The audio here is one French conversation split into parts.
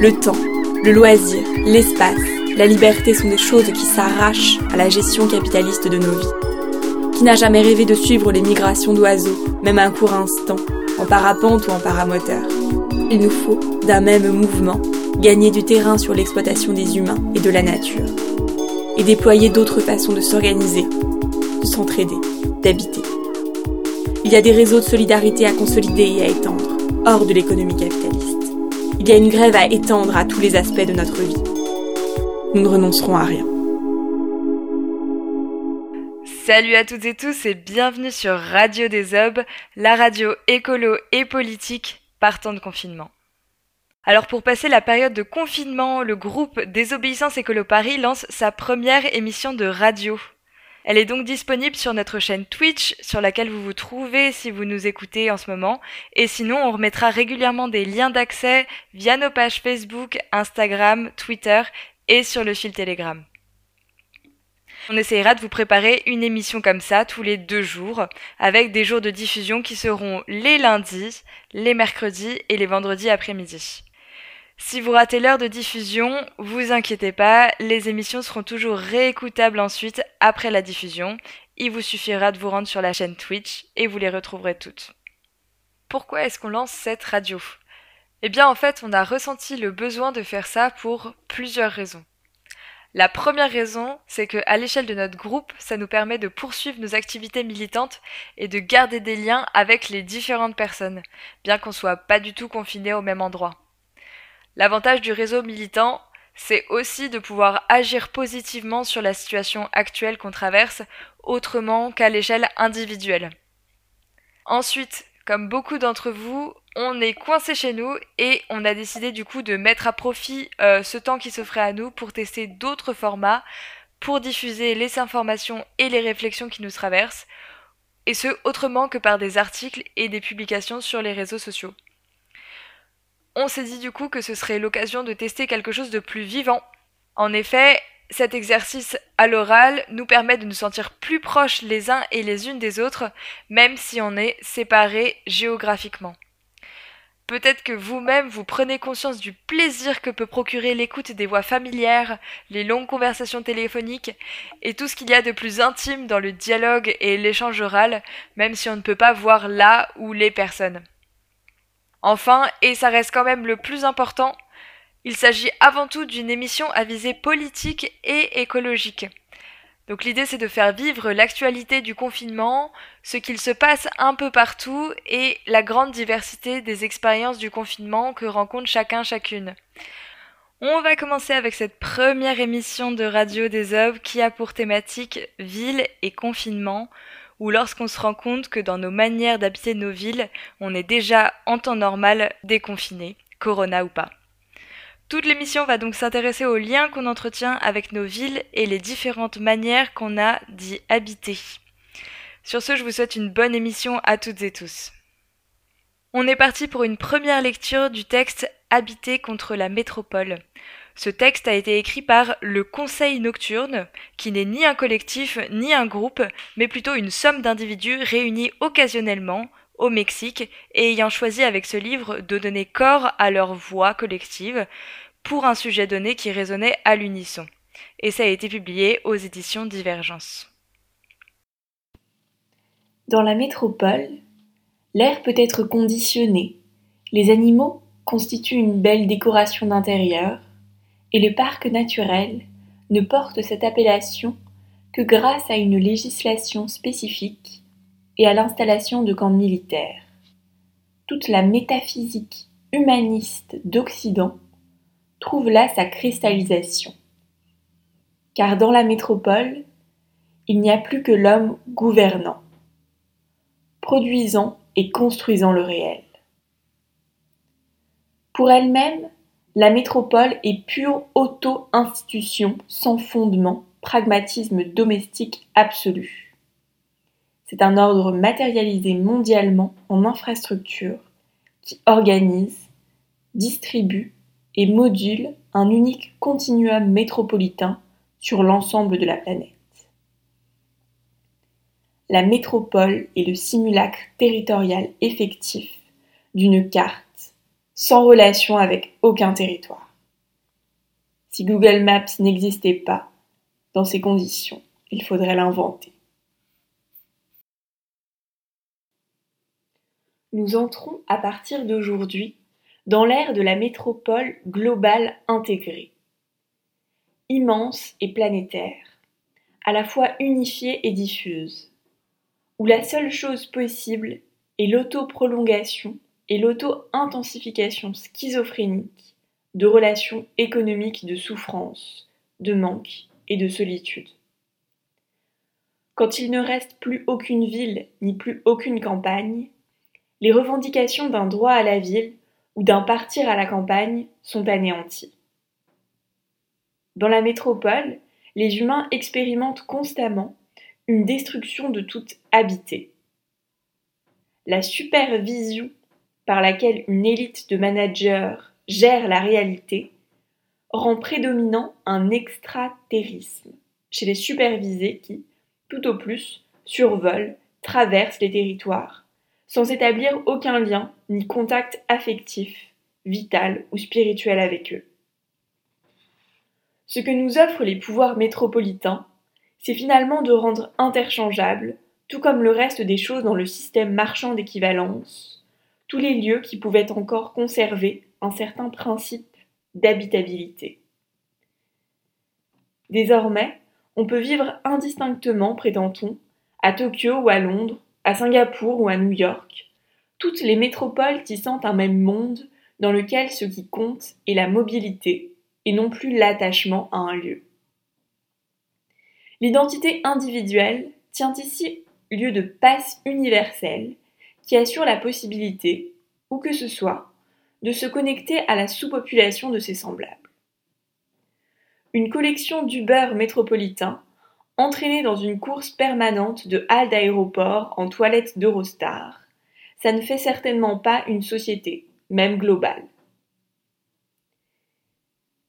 Le temps, le loisir, l'espace, la liberté sont des choses qui s'arrachent à la gestion capitaliste de nos vies. Qui n'a jamais rêvé de suivre les migrations d'oiseaux, même un court instant, en parapente ou en paramoteur Il nous faut, d'un même mouvement, gagner du terrain sur l'exploitation des humains et de la nature, et déployer d'autres façons de s'organiser, de s'entraider, d'habiter. Il y a des réseaux de solidarité à consolider et à étendre, hors de l'économie capitaliste. Il y a une grève à étendre à tous les aspects de notre vie. Nous ne renoncerons à rien. Salut à toutes et tous et bienvenue sur Radio des la radio écolo et politique partant de confinement. Alors pour passer la période de confinement, le groupe Désobéissance Écolo Paris lance sa première émission de radio. Elle est donc disponible sur notre chaîne Twitch, sur laquelle vous vous trouvez si vous nous écoutez en ce moment. Et sinon, on remettra régulièrement des liens d'accès via nos pages Facebook, Instagram, Twitter et sur le fil Telegram. On essayera de vous préparer une émission comme ça tous les deux jours, avec des jours de diffusion qui seront les lundis, les mercredis et les vendredis après-midi. Si vous ratez l'heure de diffusion, vous inquiétez pas, les émissions seront toujours réécoutables ensuite après la diffusion. Il vous suffira de vous rendre sur la chaîne Twitch et vous les retrouverez toutes. Pourquoi est-ce qu'on lance cette radio? Eh bien en fait, on a ressenti le besoin de faire ça pour plusieurs raisons. La première raison, c'est que à l'échelle de notre groupe, ça nous permet de poursuivre nos activités militantes et de garder des liens avec les différentes personnes, bien qu'on soit pas du tout confinés au même endroit. L'avantage du réseau militant, c'est aussi de pouvoir agir positivement sur la situation actuelle qu'on traverse, autrement qu'à l'échelle individuelle. Ensuite, comme beaucoup d'entre vous, on est coincé chez nous et on a décidé du coup de mettre à profit euh, ce temps qui s'offrait à nous pour tester d'autres formats, pour diffuser les informations et les réflexions qui nous traversent, et ce autrement que par des articles et des publications sur les réseaux sociaux on s'est dit du coup que ce serait l'occasion de tester quelque chose de plus vivant. En effet, cet exercice à l'oral nous permet de nous sentir plus proches les uns et les unes des autres, même si on est séparés géographiquement. Peut-être que vous-même vous prenez conscience du plaisir que peut procurer l'écoute des voix familières, les longues conversations téléphoniques et tout ce qu'il y a de plus intime dans le dialogue et l'échange oral, même si on ne peut pas voir là ou les personnes. Enfin, et ça reste quand même le plus important, il s'agit avant tout d'une émission à visée politique et écologique. Donc l'idée c'est de faire vivre l'actualité du confinement, ce qu'il se passe un peu partout et la grande diversité des expériences du confinement que rencontre chacun chacune. On va commencer avec cette première émission de Radio des œuvres qui a pour thématique ville et confinement, ou lorsqu'on se rend compte que dans nos manières d'habiter nos villes, on est déjà en temps normal déconfiné, corona ou pas. Toute l'émission va donc s'intéresser aux liens qu'on entretient avec nos villes et les différentes manières qu'on a d'y habiter. Sur ce, je vous souhaite une bonne émission à toutes et tous. On est parti pour une première lecture du texte Habiter contre la métropole. Ce texte a été écrit par le Conseil Nocturne, qui n'est ni un collectif ni un groupe, mais plutôt une somme d'individus réunis occasionnellement au Mexique et ayant choisi avec ce livre de donner corps à leur voix collective pour un sujet donné qui résonnait à l'unisson. Et ça a été publié aux éditions Divergence. Dans la métropole, l'air peut être conditionné. Les animaux constituent une belle décoration d'intérieur, et le parc naturel ne porte cette appellation que grâce à une législation spécifique et à l'installation de camps militaires. Toute la métaphysique humaniste d'Occident trouve là sa cristallisation. Car dans la métropole, il n'y a plus que l'homme gouvernant, produisant et construisant le réel. Pour elle-même, la métropole est pure auto-institution sans fondement, pragmatisme domestique absolu. C'est un ordre matérialisé mondialement en infrastructure qui organise, distribue et module un unique continuum métropolitain sur l'ensemble de la planète. La métropole est le simulacre territorial effectif d'une carte sans relation avec aucun territoire. Si Google Maps n'existait pas, dans ces conditions, il faudrait l'inventer. Nous entrons à partir d'aujourd'hui dans l'ère de la métropole globale intégrée. Immense et planétaire, à la fois unifiée et diffuse, où la seule chose possible est l'auto-prolongation et l'auto-intensification schizophrénique de relations économiques de souffrance, de manque et de solitude. Quand il ne reste plus aucune ville ni plus aucune campagne, les revendications d'un droit à la ville ou d'un partir à la campagne sont anéanties. Dans la métropole, les humains expérimentent constamment une destruction de toute habité. La supervision par laquelle une élite de managers gère la réalité rend prédominant un extraterrisme chez les supervisés qui, tout au plus, survolent, traversent les territoires, sans établir aucun lien ni contact affectif, vital ou spirituel avec eux. Ce que nous offrent les pouvoirs métropolitains, c'est finalement de rendre interchangeables, tout comme le reste des choses dans le système marchand d'équivalence, tous les lieux qui pouvaient encore conserver un certain principe d'habitabilité. Désormais, on peut vivre indistinctement, prétend-on, à Tokyo ou à Londres, à Singapour ou à New York, toutes les métropoles tissant un même monde dans lequel ce qui compte est la mobilité et non plus l'attachement à un lieu. L'identité individuelle tient ici lieu de passe universel qui assure la possibilité, où que ce soit, de se connecter à la sous-population de ses semblables. Une collection d'Uber métropolitains entraînée dans une course permanente de halles d'aéroport en toilettes d'Eurostar, ça ne fait certainement pas une société, même globale.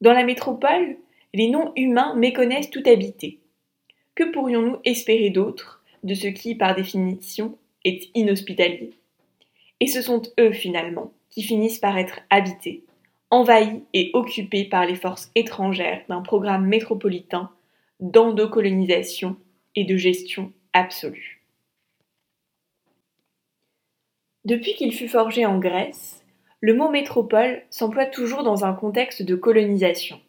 Dans la métropole, les non-humains méconnaissent tout habité. Que pourrions-nous espérer d'autre de ce qui, par définition, est inhospitalier Et ce sont eux, finalement, qui finissent par être habités, envahis et occupés par les forces étrangères d'un programme métropolitain d'endocolonisation et de gestion absolue. Depuis qu'il fut forgé en Grèce, le mot métropole s'emploie toujours dans un contexte de colonisation.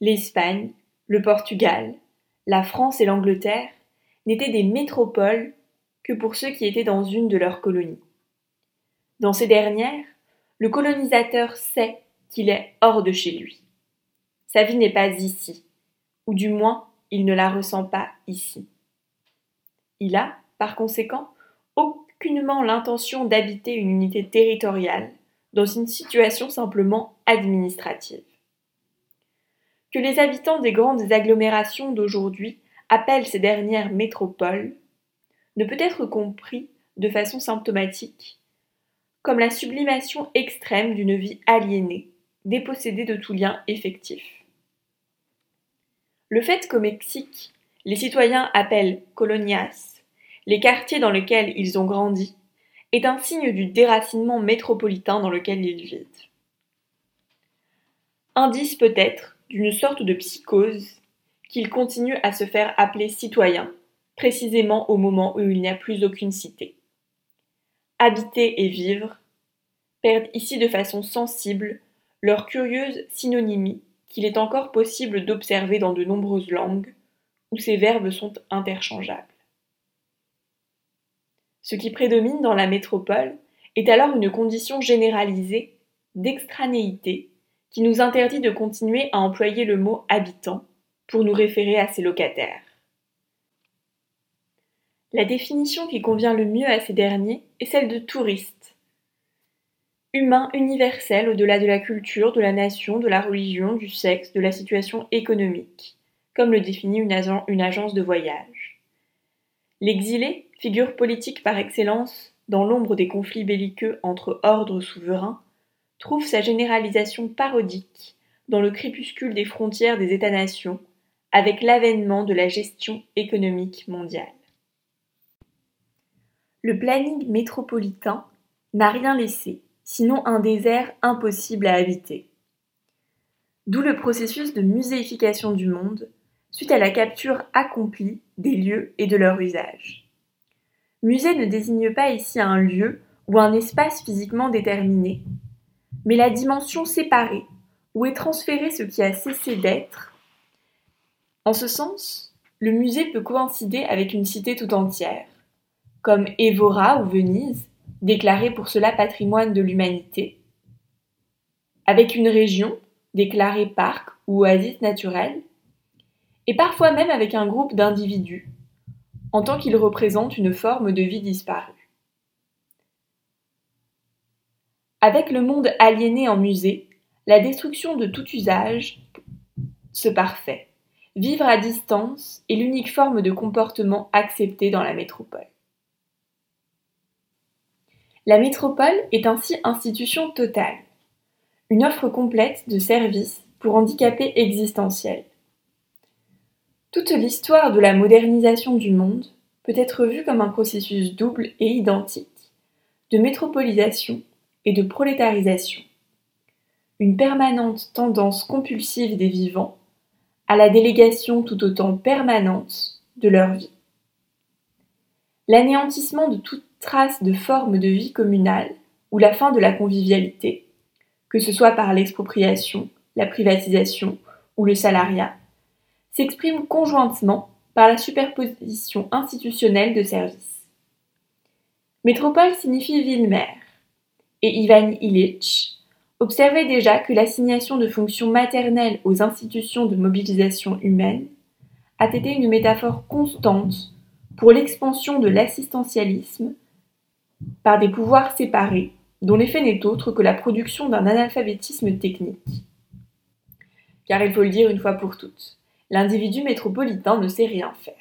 L'Espagne, le Portugal, la France et l'Angleterre n'étaient des métropoles que pour ceux qui étaient dans une de leurs colonies. Dans ces dernières, le colonisateur sait qu'il est hors de chez lui. Sa vie n'est pas ici, ou du moins il ne la ressent pas ici. Il a, par conséquent, aucunement l'intention d'habiter une unité territoriale dans une situation simplement administrative que les habitants des grandes agglomérations d'aujourd'hui appellent ces dernières métropoles ne peut être compris de façon symptomatique comme la sublimation extrême d'une vie aliénée, dépossédée de tout lien effectif. Le fait qu'au Mexique, les citoyens appellent colonias les quartiers dans lesquels ils ont grandi est un signe du déracinement métropolitain dans lequel ils vivent. Indice peut-être d'une sorte de psychose qu'il continue à se faire appeler citoyen, précisément au moment où il n'y a plus aucune cité. Habiter et vivre perdent ici de façon sensible leur curieuse synonymie qu'il est encore possible d'observer dans de nombreuses langues où ces verbes sont interchangeables. Ce qui prédomine dans la métropole est alors une condition généralisée d'extranéité qui nous interdit de continuer à employer le mot habitant pour nous référer à ses locataires. La définition qui convient le mieux à ces derniers est celle de touriste. Humain universel au-delà de la culture, de la nation, de la religion, du sexe, de la situation économique, comme le définit une, agence de voyage. L'exilé, figure politique par excellence dans l'ombre des conflits belliqueux entre ordres souverains, trouve sa généralisation parodique dans le crépuscule des frontières des États-nations avec l'avènement de la gestion économique mondiale. Le planning métropolitain n'a rien laissé, sinon un désert impossible à habiter. D'où le processus de muséification du monde, suite à la capture accomplie des lieux et de leur usage. Musée ne désigne pas ici un lieu ou un espace physiquement déterminé, mais la dimension séparée, où est transféré ce qui a cessé d'être. En ce sens, le musée peut coïncider avec une cité tout entière, comme Évora ou Venise, déclarée pour cela patrimoine de l'humanité, avec une région, déclarée parc ou oasis naturelle, et parfois même avec un groupe d'individus, en tant qu'ils représentent une forme de vie disparue. Avec le monde aliéné en musée, la destruction de tout usage se parfait. Vivre à distance est l'unique forme de comportement acceptée dans la métropole. La métropole est ainsi institution totale, une offre complète de services pour handicapés existentiels. Toute l'histoire de la modernisation du monde peut être vue comme un processus double et identique de métropolisation et de prolétarisation, une permanente tendance compulsive des vivants à la délégation tout autant permanente de leur vie. L'anéantissement de toute trace de forme de vie communale ou la fin de la convivialité, que ce soit par l'expropriation, la privatisation ou le salariat, s'exprime conjointement par la superposition institutionnelle de services. Métropole signifie ville-mère, et Ivan Illich observait déjà que l'assignation de fonctions maternelles aux institutions de mobilisation humaine a été une métaphore constante pour l'expansion de l'assistentialisme par des pouvoirs séparés, dont l'effet n'est autre que la production d'un analphabétisme technique. Car il faut le dire une fois pour toutes, l'individu métropolitain ne sait rien faire.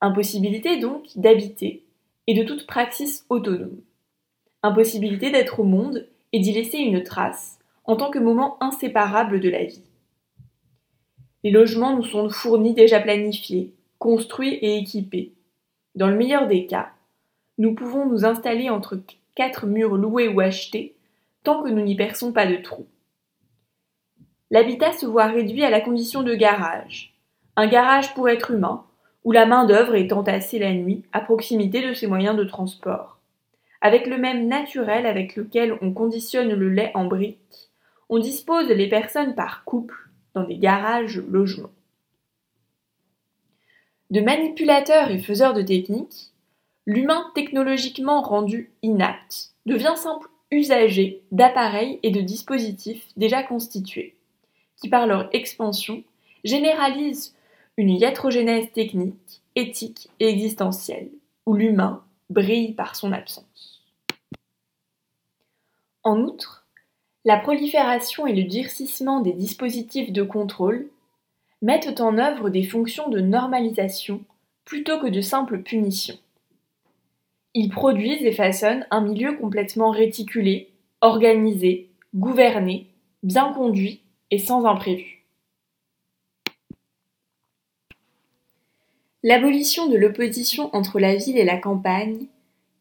Impossibilité donc d'habiter et de toute praxis autonome impossibilité d'être au monde et d'y laisser une trace, en tant que moment inséparable de la vie. Les logements nous sont fournis déjà planifiés, construits et équipés. Dans le meilleur des cas, nous pouvons nous installer entre quatre murs loués ou achetés, tant que nous n'y perçons pas de trous. L'habitat se voit réduit à la condition de garage, un garage pour être humain, où la main-d'œuvre est entassée la nuit à proximité de ses moyens de transport. Avec le même naturel avec lequel on conditionne le lait en briques, on dispose les personnes par couple dans des garages logements. De manipulateur et faiseur de techniques, l'humain technologiquement rendu inapte devient simple usager d'appareils et de dispositifs déjà constitués, qui par leur expansion généralisent une iatrogénèse technique, éthique et existentielle, où l'humain brille par son absence. En outre, la prolifération et le durcissement des dispositifs de contrôle mettent en œuvre des fonctions de normalisation plutôt que de simples punitions. Ils produisent et façonnent un milieu complètement réticulé, organisé, gouverné, bien conduit et sans imprévu. L'abolition de l'opposition entre la ville et la campagne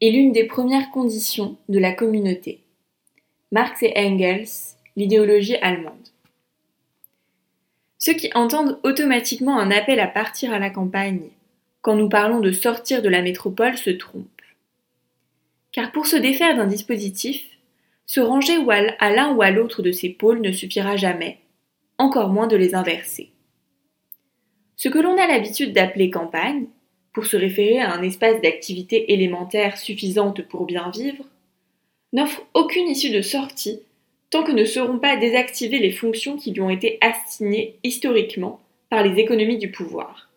est l'une des premières conditions de la communauté. Marx et Engels, l'idéologie allemande. Ceux qui entendent automatiquement un appel à partir à la campagne quand nous parlons de sortir de la métropole se trompent. Car pour se défaire d'un dispositif, se ranger à l'un ou à l'autre de ces pôles ne suffira jamais, encore moins de les inverser. Ce que l'on a l'habitude d'appeler campagne, pour se référer à un espace d'activité élémentaire suffisante pour bien vivre, n'offre aucune issue de sortie tant que ne seront pas désactivées les fonctions qui lui ont été assignées historiquement par les économies du pouvoir.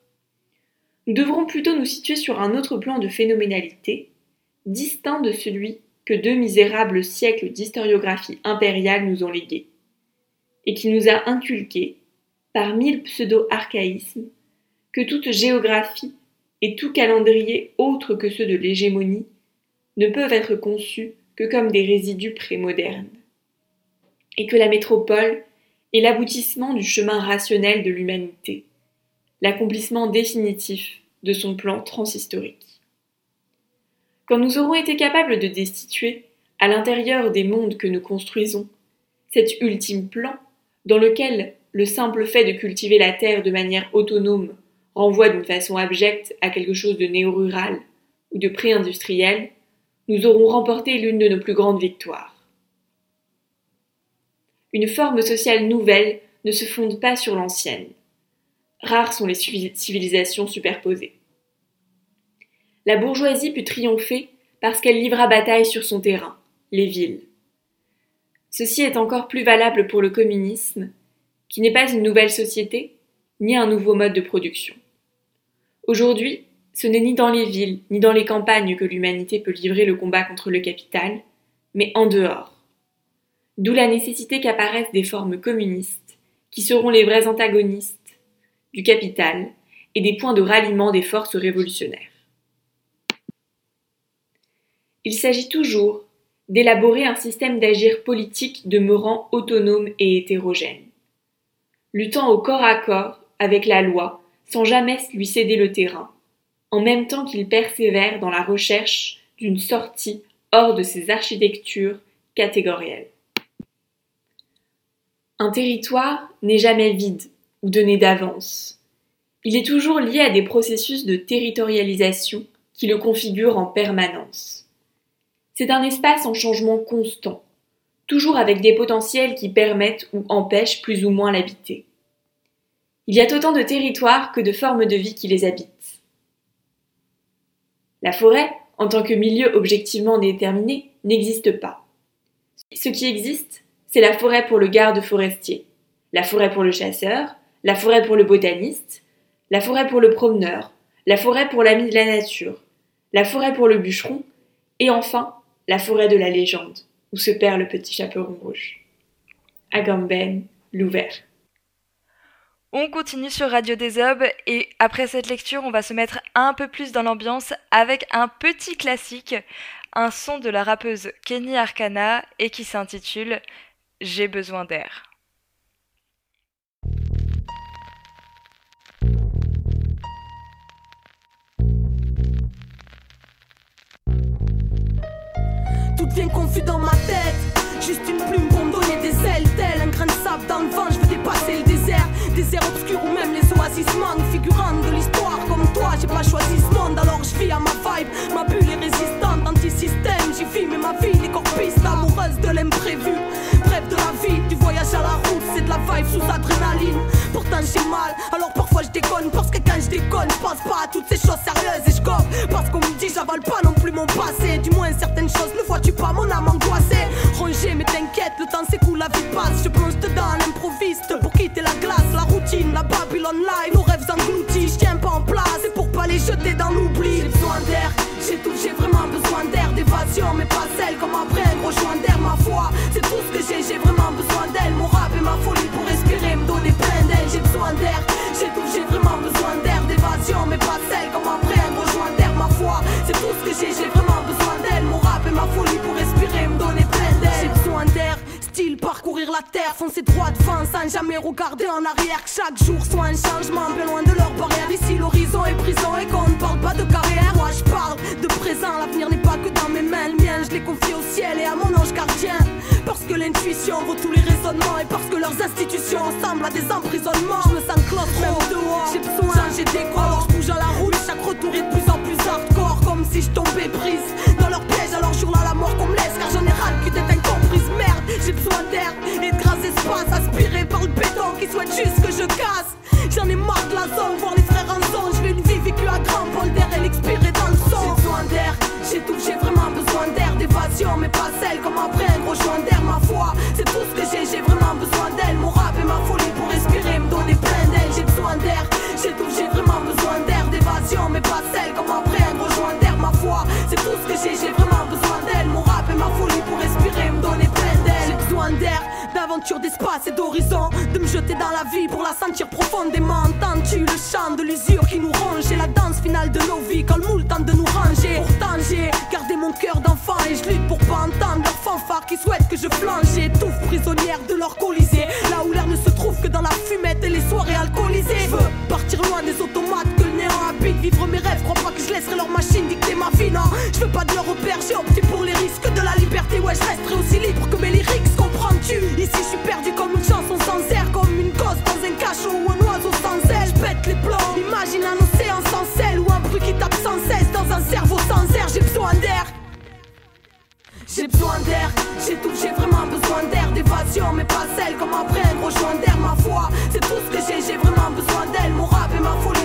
Nous devrons plutôt nous situer sur un autre plan de phénoménalité, distinct de celui que deux misérables siècles d'historiographie impériale nous ont légué, et qui nous a inculqué, par mille pseudo-archaïsmes, que toute géographie et tout calendrier autre que ceux de l'hégémonie ne peuvent être conçus que comme des résidus prémodernes, et que la métropole est l'aboutissement du chemin rationnel de l'humanité, l'accomplissement définitif de son plan transhistorique. Quand nous aurons été capables de destituer, à l'intérieur des mondes que nous construisons, cet ultime plan, dans lequel le simple fait de cultiver la terre de manière autonome renvoie d'une façon abjecte à quelque chose de néo-rural ou de pré-industriel, nous aurons remporté l'une de nos plus grandes victoires. Une forme sociale nouvelle ne se fonde pas sur l'ancienne. Rares sont les civilisations superposées. La bourgeoisie put triompher parce qu'elle livra bataille sur son terrain, les villes. Ceci est encore plus valable pour le communisme, qui n'est pas une nouvelle société, ni un nouveau mode de production. Aujourd'hui, ce n'est ni dans les villes, ni dans les campagnes que l'humanité peut livrer le combat contre le capital, mais en dehors. D'où la nécessité qu'apparaissent des formes communistes, qui seront les vrais antagonistes du capital et des points de ralliement des forces révolutionnaires. Il s'agit toujours d'élaborer un système d'agir politique demeurant autonome et hétérogène, luttant au corps à corps avec la loi sans jamais lui céder le terrain, en même temps qu'il persévère dans la recherche d'une sortie hors de ses architectures catégorielles. Un territoire n'est jamais vide ou donné d'avance. Il est toujours lié à des processus de territorialisation qui le configurent en permanence. C'est un espace en changement constant, toujours avec des potentiels qui permettent ou empêchent plus ou moins l'habiter. Il y a autant de territoires que de formes de vie qui les habitent. La forêt, en tant que milieu objectivement déterminé, n'existe pas. Ce qui existe, c'est la forêt pour le garde forestier, la forêt pour le chasseur, la forêt pour le botaniste, la forêt pour le promeneur, la forêt pour l'ami de la nature, la forêt pour le bûcheron, et enfin la forêt de la légende, où se perd le petit chaperon rouge. Agamben, l'ouvert. On continue sur Radio Désob et après cette lecture, on va se mettre un peu plus dans l'ambiance avec un petit classique, un son de la rappeuse Kenny Arcana et qui s'intitule J'ai besoin d'air. Bien confus dans ma tête. Juste une plume pour me donner des ailes, tel un grain de sable dans le vent. Je veux dépasser le désert, désert obscur ou même les oasis manquent. Figurante de l'histoire comme toi, j'ai pas choisi ce monde, alors je vis à ma vibe. Ma bulle est résistante, anti-système. J'y vis, mais ma vie piste amoureuse de l'imprévu. Bref de la vie, du voyage à la route, c'est de la vibe sous adrénaline. Pourtant j'ai mal, alors parfois je déconne. Parce que quand je déconne, je pense pas à toutes ces choses sérieuses et je Parce qu'on me dit, j'avale pas non plus mon passé. Du moins certaines choses ne vois-tu pas mon âme angoissée. Rangé, mais t'inquiète, le temps s'écoule, la vie passe. Je plonge dedans l'improviste pour quitter la glace, la routine, la Babylone live, nos rêves engloutis. Je tiens pas en place, c'est pour pas les jeter dans l'oubli. J'ai besoin d'air, j'ai tout, j'ai vraiment besoin d'air, d'évasion, mais pas celle comme après un gros joint d'air. Ma foi, c'est tout ce que j'ai, j'ai vraiment besoin d'elle. Mon rap et ma folie pour J'ai besoin d'air, j'ai tout, j'ai vraiment besoin d'air, d'évasion, mais pas celle comme après un gros d'air. Ma foi, c'est tout ce que j'ai, j'ai vraiment besoin d'elle. Mon rap et ma folie pour respirer, me donner plein d'aile. J'ai besoin d'air parcourir la terre, foncer droit devant sans jamais regarder en arrière. Que chaque jour soit un changement, bien loin de leur barrière. Ici l'horizon est prison et qu'on ne parle pas de carrière. Moi je parle de présent, l'avenir n'est pas que dans mes mains. Le mien, je l'ai confié au ciel et à mon ange gardien. Parce que l'intuition vaut tous les raisonnements et parce que leurs institutions ressemblent à des emprisonnements. Je me sens claustro, même dehors, j'ai besoin de changer d'école. Alors je bouge à la route, chaque retour est de plus en plus hardcore. Comme si je tombais prise dans leur piège, alors je là la mort qu'on me laisse. Car j'en ai ras le cul incomprise, merde, j'ai besoin d'air et de grâce espace aspiré par le béton qui souhaite juste que je casse. Et d'horizon. De me jeter dans la vie pour la sentir profondément. Entends-tu le chant de l'usure qui nous ronge et la danse finale de nos vies quand le moule tente de nous ranger. Pourtant j'ai gardé mon cœur d'enfant et je lutte pour pas entendre leurs fanfares qui souhaitent que je flanche. J'étouffe prisonnière de leur colisée. Là où l'air ne se trouve que dans la fumette et les soirées alcoolisées. Je veux partir loin des automates que le néant habite. Vivre mes rêves, crois pas que je laisserai leur machine dicter ma vie. Non, je veux pas de leur repère, j'ai opté pour les risques de la liberté. Ouais, je resterai aussi libre que mes lyrics, comprends-tu? Ici je suis perdu comme Imagine un océan sans sel ou un bruit qui tape sans cesse dans un cerveau sans air. J'ai besoin d'air. J'ai besoin d'air, j'ai tout, j'ai vraiment besoin d'air. D'évasion mais pas celle comme après un gros joint d'air Ma foi, c'est tout ce que j'ai, j'ai vraiment besoin d'elle Mon rap et ma folie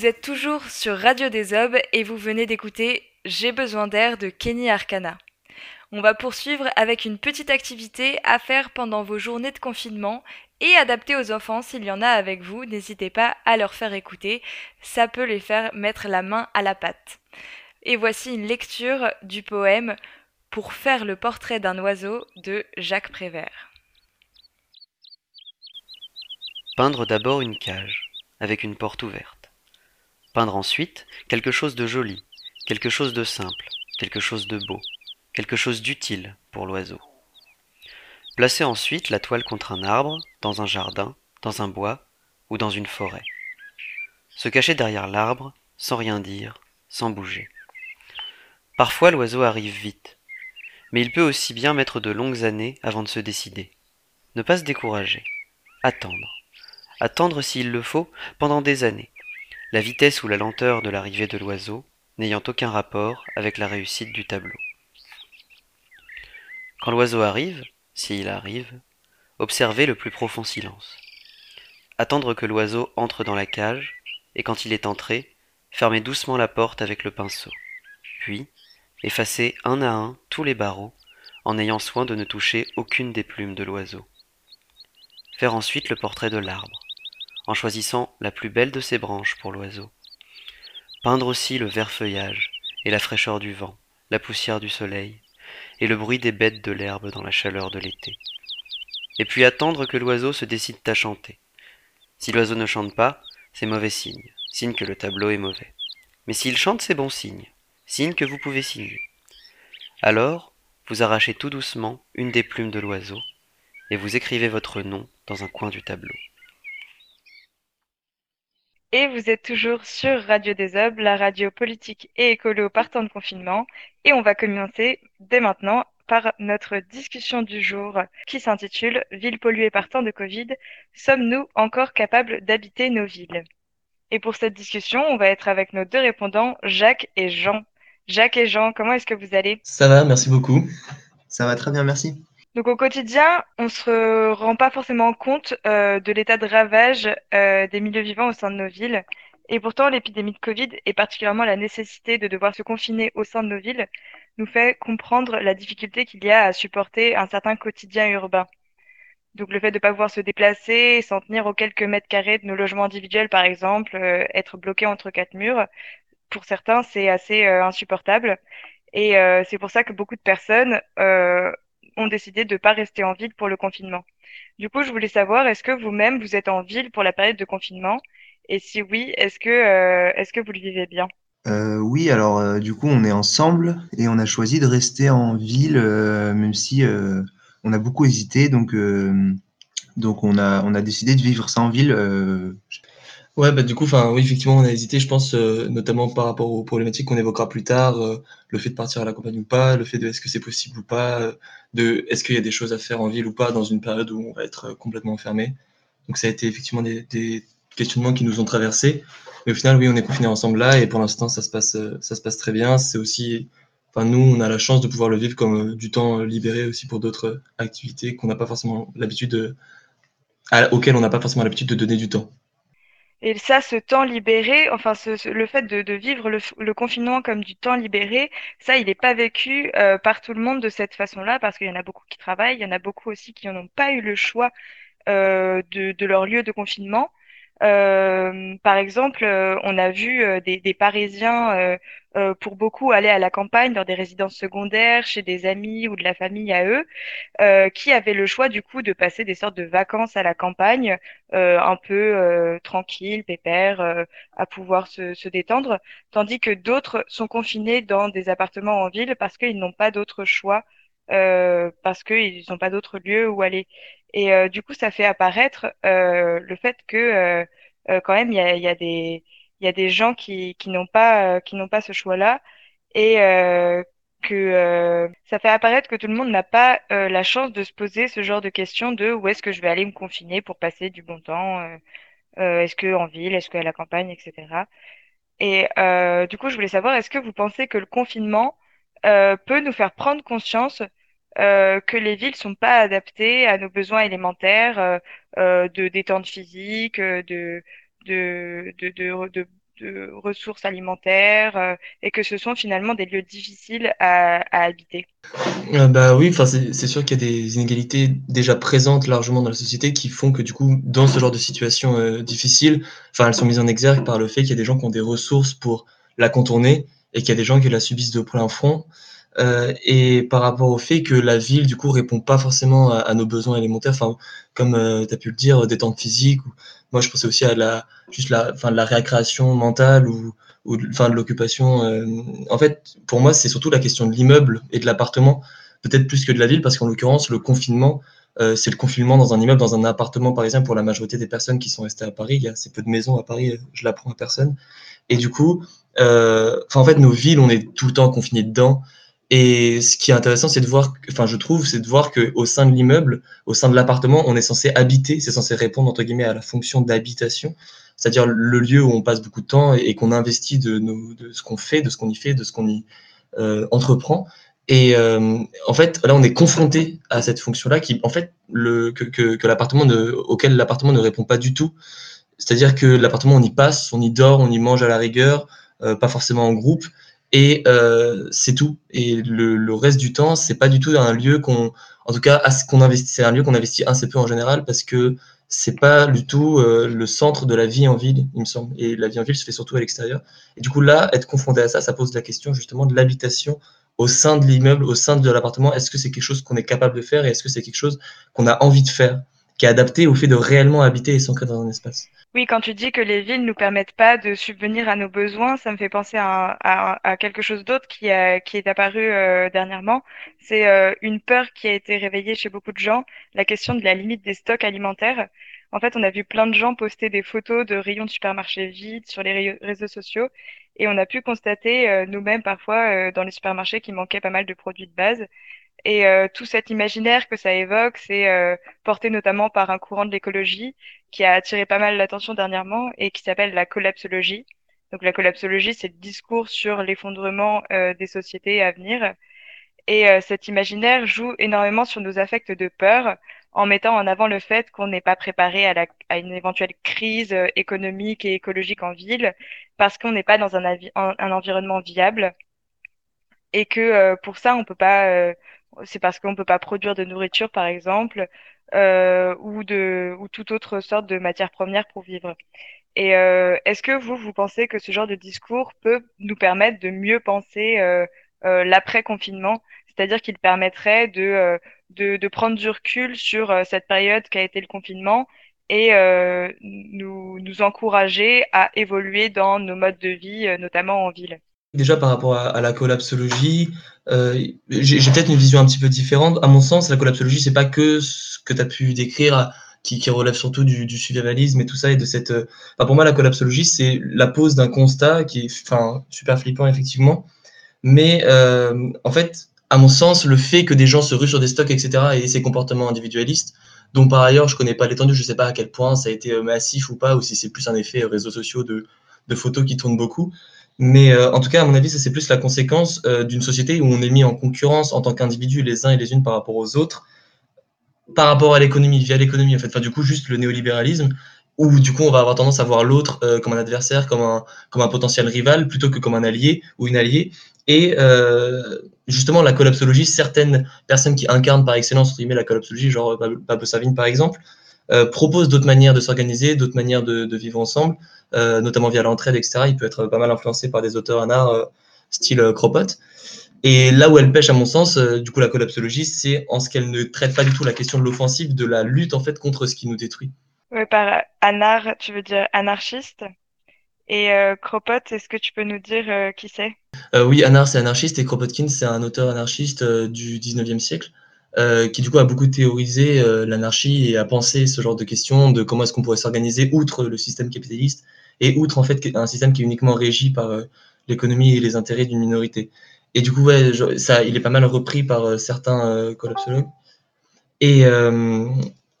Vous êtes toujours sur Radio des Aubes et vous venez d'écouter J'ai besoin d'air de Kenny Arcana. On va poursuivre avec une petite activité à faire pendant vos journées de confinement et adaptée aux enfants s'il y en a avec vous. N'hésitez pas à leur faire écouter, ça peut les faire mettre la main à la pâte. Et voici une lecture du poème Pour faire le portrait d'un oiseau de Jacques Prévert. Peindre d'abord une cage, avec une porte ouverte. Peindre ensuite quelque chose de joli, quelque chose de simple, quelque chose de beau, quelque chose d'utile pour l'oiseau. Placer ensuite la toile contre un arbre, dans un jardin, dans un bois ou dans une forêt. Se cacher derrière l'arbre, sans rien dire, sans bouger. Parfois l'oiseau arrive vite, mais il peut aussi bien mettre de longues années avant de se décider. Ne pas se décourager, attendre. Attendre s'il le faut pendant des années, la vitesse ou la lenteur de l'arrivée de l'oiseau n'ayant aucun rapport avec la réussite du tableau. Quand l'oiseau arrive, s'il arrive, observez le plus profond silence. Attendre que l'oiseau entre dans la cage, et quand il est entré, fermez doucement la porte avec le pinceau. Puis, effacez un à un tous les barreaux, en ayant soin de ne toucher aucune des plumes de l'oiseau. Faire ensuite le portrait de l'arbre, en choisissant la plus belle de ses branches pour l'oiseau. Peindre aussi le vert feuillage, et la fraîcheur du vent, la poussière du soleil, et le bruit des bêtes de l'herbe dans la chaleur de l'été. Et puis attendre que l'oiseau se décide à chanter. Si l'oiseau ne chante pas, c'est mauvais signe, signe que le tableau est mauvais. Mais s'il chante, c'est bon signe, signe que vous pouvez signer. Alors, vous arrachez tout doucement une des plumes de l'oiseau, et vous écrivez votre nom dans un coin du tableau. Et vous êtes toujours sur Radio des Aubes, la radio politique et écolo partant de confinement. Et on va commencer dès maintenant par notre discussion du jour qui s'intitule Ville polluée par tant de Covid, sommes-nous encore capables d'habiter nos villes? Et pour cette discussion, on va être avec nos deux répondants, Jacques et Jean. Jacques et Jean, comment est-ce que vous allez? Ça va, merci beaucoup. Ça va très bien, merci. Donc au quotidien, on se rend pas forcément compte euh, de l'état de ravage euh, des milieux vivants au sein de nos villes. Et pourtant, l'épidémie de Covid, et particulièrement la nécessité de devoir se confiner au sein de nos villes, nous fait comprendre la difficulté qu'il y a à supporter un certain quotidien urbain. Donc le fait de ne pas pouvoir se déplacer, s'en tenir aux quelques mètres carrés de nos logements individuels, par exemple, euh, être bloqué entre quatre murs, pour certains, c'est assez insupportable. Et c'est pour ça que beaucoup de personnes ont décidé de ne pas rester en ville pour le confinement. Du coup, je voulais savoir, est-ce que vous-même, vous êtes en ville pour la période de confinement? Et si oui, est-ce que, euh, est-ce que vous le vivez bien? Euh, oui, alors euh, du coup, on est ensemble et on a choisi de rester en ville, même si on a beaucoup hésité. Donc, donc on a, on a décidé de vivre ça en ville. Ouais, bah du coup, enfin, oui, effectivement, on a hésité, je pense, euh, notamment par rapport aux problématiques qu'on évoquera plus tard, euh, le fait de partir à la campagne ou pas, le fait de est-ce que c'est possible ou pas, euh, de est-ce qu'il y a des choses à faire en ville ou pas dans une période où on va être complètement enfermé. Donc ça a été effectivement des, questionnements qui nous ont traversés. Mais au final, oui, on est confinés ensemble là et pour l'instant, ça se passe, ça se passe très bien. C'est aussi, enfin, nous, on a la chance de pouvoir le vivre comme du temps libéré aussi pour d'autres activités qu'on n'a pas forcément l'habitude auxquelles on n'a pas forcément l'habitude de donner du temps. Et ça, ce temps libéré, enfin, ce, ce- le fait de, de vivre le, le confinement comme du temps libéré, ça, il n'est pas vécu euh, par tout le monde de cette façon-là, parce qu'il y en a beaucoup qui travaillent, il y en a beaucoup aussi qui n'ont pas eu le choix euh, de, de leur lieu de confinement. Euh, par exemple, euh, on a vu euh, des, des Parisiens, euh, euh, pour beaucoup, aller à la campagne, dans des résidences secondaires, chez des amis ou de la famille à eux, euh, qui avaient le choix du coup de passer des sortes de vacances à la campagne, euh, un peu euh, tranquille, pépère, euh, à pouvoir se, se détendre, tandis que d'autres sont confinés dans des appartements en ville parce qu'ils n'ont pas d'autre choix parce qu'ils n'ont pas d'autre lieu où aller. Et du coup, ça fait apparaître le fait que quand même, il y a, y a des il y a des gens qui, qui n'ont pas qui n'ont pas ce choix-là et que ça fait apparaître que tout le monde n'a pas la chance de se poser ce genre de questions de où est-ce que je vais aller me confiner pour passer du bon temps, est-ce que en ville, est-ce que à la campagne, etc. Et du coup, je voulais savoir, est-ce que vous pensez que le confinement peut nous faire prendre conscience que les villes sont pas adaptées à nos besoins élémentaires de détente physique, de de, ressources alimentaires euh, et que ce sont finalement des lieux difficiles à, habiter euh, bah oui, c'est sûr qu'il y a des inégalités déjà présentes largement dans la société qui font que du coup dans ce genre de situation euh, difficile, elles sont mises en exergue par le fait qu'il y a des gens qui ont des ressources pour la contourner et qu'il y a des gens qui la subissent de plein front. et par rapport au fait que la ville du coup répond pas forcément à, nos besoins élémentaires, comme tu as pu le dire, des temps physiques ou moi, je pensais aussi à la, juste la, fin, la récréation mentale ou, fin, de l'occupation. Euh, en fait, pour moi, c'est surtout la question de l'immeuble et de l'appartement, peut-être plus que de la ville, parce qu'en l'occurrence, le confinement, euh, c'est le confinement dans un immeuble, dans un appartement, par exemple, pour la majorité des personnes qui sont restées à Paris. Il y a assez peu de maisons à Paris, je l'apprends à personne. Et du coup, euh, en fait, nos villes, on est tout le temps confinés dedans. Et ce qui est intéressant, c'est de voir, enfin, je trouve, c'est de voir qu'au sein de l'immeuble, au sein de l'appartement, on est censé habiter, c'est censé répondre, entre guillemets, à la fonction d'habitation, c'est-à-dire le lieu où on passe beaucoup de temps et, qu'on investit de, ce qu'on fait, de ce qu'on y fait, de ce qu'on y euh, entreprend. Et euh, en fait, là, on est confronté à cette fonction-là qui, en fait, que l'appartement auquel l'appartement ne répond pas du tout. C'est-à-dire que l'appartement, on y passe, on y dort, on y mange à la rigueur, euh, pas forcément en groupe. Et euh, c'est tout. Et le, le, reste du temps, c'est pas du tout un lieu qu'on, en tout cas, qu'on investit. C'est un lieu qu'on investit assez peu en général parce que c'est pas du tout euh, le centre de la vie en ville, il me semble. Et la vie en ville se fait surtout à l'extérieur. Et du coup, là, être confronté à ça, ça pose la question justement de l'habitation au sein de l'immeuble, au sein de l'appartement. Est-ce que c'est quelque chose qu'on est capable de faire et est-ce que c'est quelque chose qu'on a envie de faire, qui est adapté au fait de réellement habiter et s'ancrer dans un espace oui, quand tu dis que les villes nous permettent pas de subvenir à nos besoins, ça me fait penser à, quelque chose d'autre qui, qui est apparu euh, dernièrement. C'est euh, une peur qui a été réveillée chez beaucoup de gens, la question de la limite des stocks alimentaires. En fait, on a vu plein de gens poster des photos de rayons de supermarchés vides sur les réseaux sociaux et on a pu constater euh, nous-mêmes parfois dans les supermarchés qu'il manquait pas mal de produits de base. Et euh, tout cet imaginaire que ça évoque, c'est euh, porté notamment par un courant de l'écologie qui a attiré pas mal l'attention dernièrement et qui s'appelle la collapsologie. Donc la collapsologie, c'est le discours sur l'effondrement euh, des sociétés à venir. Et cet imaginaire joue énormément sur nos affects de peur en mettant en avant le fait qu'on n'est pas préparé à, la, à, une éventuelle crise économique et écologique en ville parce qu'on n'est pas dans un, un, environnement viable et que pour ça on peut pas c'est parce qu'on ne peut pas produire de nourriture, par exemple, euh, ou, de, ou toute autre sorte de matière première pour vivre. Et euh, est-ce que vous, vous pensez que ce genre de discours peut nous permettre de mieux penser euh, l'après-confinement, c'est-à-dire qu'il permettrait de, de, de, prendre du recul sur cette période qu'a été le confinement et nous, nous encourager à évoluer dans nos modes de vie, notamment en ville? Déjà par rapport à, la collapsologie, euh, j'ai peut-être une vision un petit peu différente. À mon sens, la collapsologie, c'est pas que ce que tu as pu décrire, qui, relève surtout du, du et tout ça, et de cette. Euh, enfin, pour moi, la collapsologie, c'est la pose d'un constat qui est, enfin, super flippant effectivement. Mais euh, en fait, à mon sens, le fait que des gens se ruent sur des stocks, etc., et ces comportements individualistes, dont par ailleurs je connais pas l'étendue, je sais pas à quel point ça a été massif ou pas, ou si c'est plus un effet réseaux sociaux de photos qui tournent beaucoup. Mais euh, en tout cas, à mon avis, c'est plus la conséquence euh, d'une société où on est mis en concurrence en tant qu'individu les uns et les unes par rapport aux autres, par rapport à l'économie, via l'économie en fait. Enfin, du coup, juste le néolibéralisme, où du coup on va avoir tendance à voir l'autre euh, comme un adversaire, comme un, comme un potentiel rival, plutôt que comme un allié ou une alliée. Et justement, la collapsologie, certaines personnes qui incarnent par excellence entre la collapsologie, genre Pablo Savine par exemple, proposent d'autres manières de s'organiser, d'autres manières de, de, vivre ensemble, euh, notamment via l'entraide, etc. Il peut être pas mal influencé par des auteurs en art euh, style euh, Cropot. Et là où elle pêche, à mon sens, du coup, la collapsologie, c'est en ce qu'elle ne traite pas du tout la question de l'offensive, de la lutte en fait contre ce qui nous détruit. Oui, par anar, tu veux dire anarchiste? Et euh, Kropot, est-ce que tu peux nous dire euh, qui c'est? Euh, Oui, Anar, c'est anarchiste et Kropotkin, c'est un auteur anarchiste euh, du 19e siècle euh, qui du coup a beaucoup théorisé euh, l'anarchie et a pensé ce genre de questions de comment est-ce qu'on pourrait s'organiser outre le système capitaliste et outre en fait un système qui est uniquement régi par euh, l'économie et les intérêts d'une minorité. Et du coup, ouais, ça, il est pas mal repris par certains collapsologues. Et,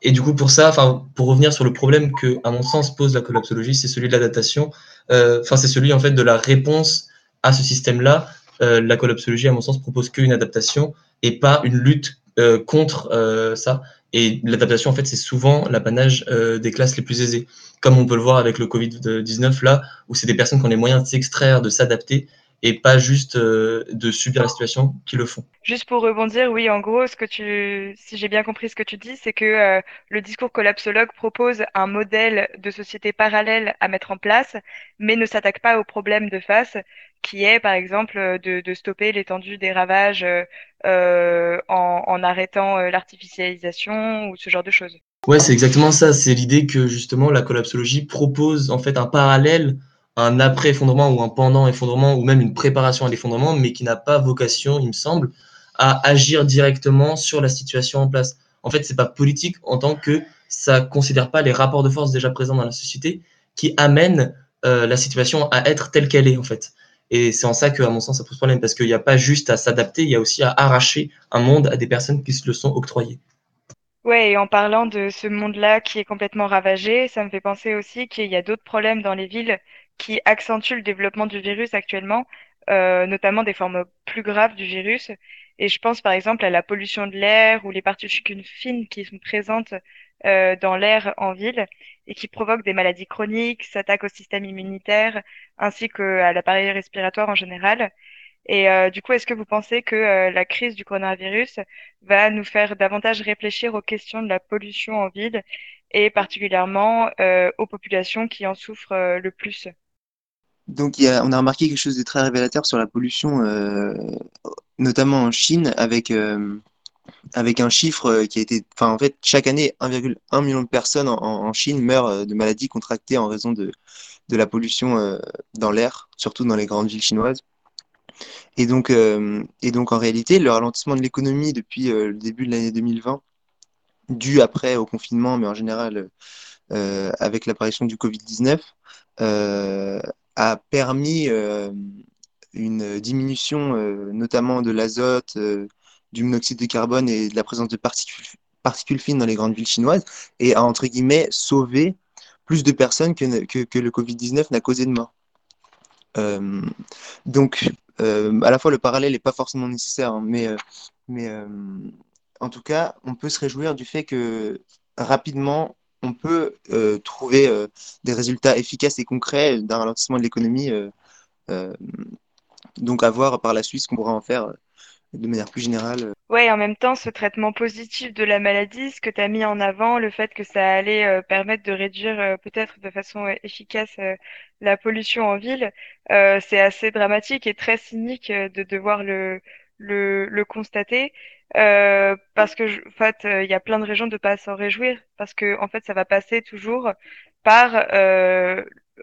et du coup, pour ça, pour revenir sur le problème que, à mon sens, pose la collapsologie, c'est celui de l'adaptation. Enfin, c'est celui en fait de la réponse à ce système-là. la collapsologie, à mon sens, propose qu'une adaptation et pas une lutte contre ça. Et l'adaptation, en fait, c'est souvent l'apanage des classes les plus aisées, comme on peut le voir avec le Covid-19 là, où c'est des personnes qui ont les moyens de s'extraire, de s'adapter, et pas juste euh, de subir la situation qui le font. Juste pour rebondir, oui, en gros, ce que tu, si j'ai bien compris ce que tu dis, c'est que euh, le discours collapsologue propose un modèle de société parallèle à mettre en place, mais ne s'attaque pas au problème de face, qui est par exemple de, de stopper l'étendue des ravages euh, en, en, arrêtant l'artificialisation ou ce genre de choses. Ouais, c'est exactement ça. C'est l'idée que justement la collapsologie propose en fait un parallèle un après-effondrement ou un pendant-effondrement ou même une préparation à l'effondrement, mais qui n'a pas vocation, il me semble, à agir directement sur la situation en place. En fait, c'est pas politique en tant que ça considère pas les rapports de force déjà présents dans la société qui amènent euh, la situation à être telle qu'elle est en fait. Et c'est en ça que, à mon sens, ça pose problème parce qu'il n'y a pas juste à s'adapter, il y a aussi à arracher un monde à des personnes qui se le sont octroyées. Ouais, et en parlant de ce monde-là qui est complètement ravagé, ça me fait penser aussi qu'il y a d'autres problèmes dans les villes qui accentue le développement du virus actuellement, euh, notamment des formes plus graves du virus. Et je pense par exemple à la pollution de l'air ou les particules fines qui sont présentes euh, dans l'air en ville et qui provoquent des maladies chroniques, s'attaquent au système immunitaire ainsi qu'à l'appareil respiratoire en général. Et euh, du coup, est-ce que vous pensez que euh, la crise du coronavirus va nous faire davantage réfléchir aux questions de la pollution en ville et particulièrement euh, aux populations qui en souffrent euh, le plus? Donc, on a remarqué quelque chose de très révélateur sur la pollution, euh, notamment en Chine, avec, euh, avec un chiffre qui a été. Enfin, en fait, chaque année, 1,1 million de personnes en, Chine meurent de maladies contractées en raison de, de la pollution euh, dans l'air, surtout dans les grandes villes chinoises. Et donc, euh, et donc, en réalité, le ralentissement de l'économie depuis euh, le début de l'année 2020, dû après au confinement, mais en général euh, avec l'apparition du Covid-19, a permis euh, une diminution euh, notamment de l'azote, euh, du monoxyde de carbone et de la présence de particules, fines dans les grandes villes chinoises et a, entre guillemets, sauvé plus de personnes que, que, le Covid-19 n'a causé de mort. Donc, à la fois, le parallèle n'est pas forcément nécessaire, hein, mais, mais en tout cas, on peut se réjouir du fait que rapidement, on peut euh, trouver euh, des résultats efficaces et concrets d'un ralentissement de l'économie. Euh, donc, à voir par la suite ce qu'on pourra en faire de manière plus générale. Ouais, en même temps, ce traitement positif de la maladie, ce que tu as mis en avant, le fait que ça allait permettre de réduire peut-être de façon efficace la pollution en ville, c'est assez dramatique et très cynique de devoir le, le, le constater. Parce que, en fait, il y a plein de raisons de pas s'en réjouir, parce que, en fait, ça va passer toujours par,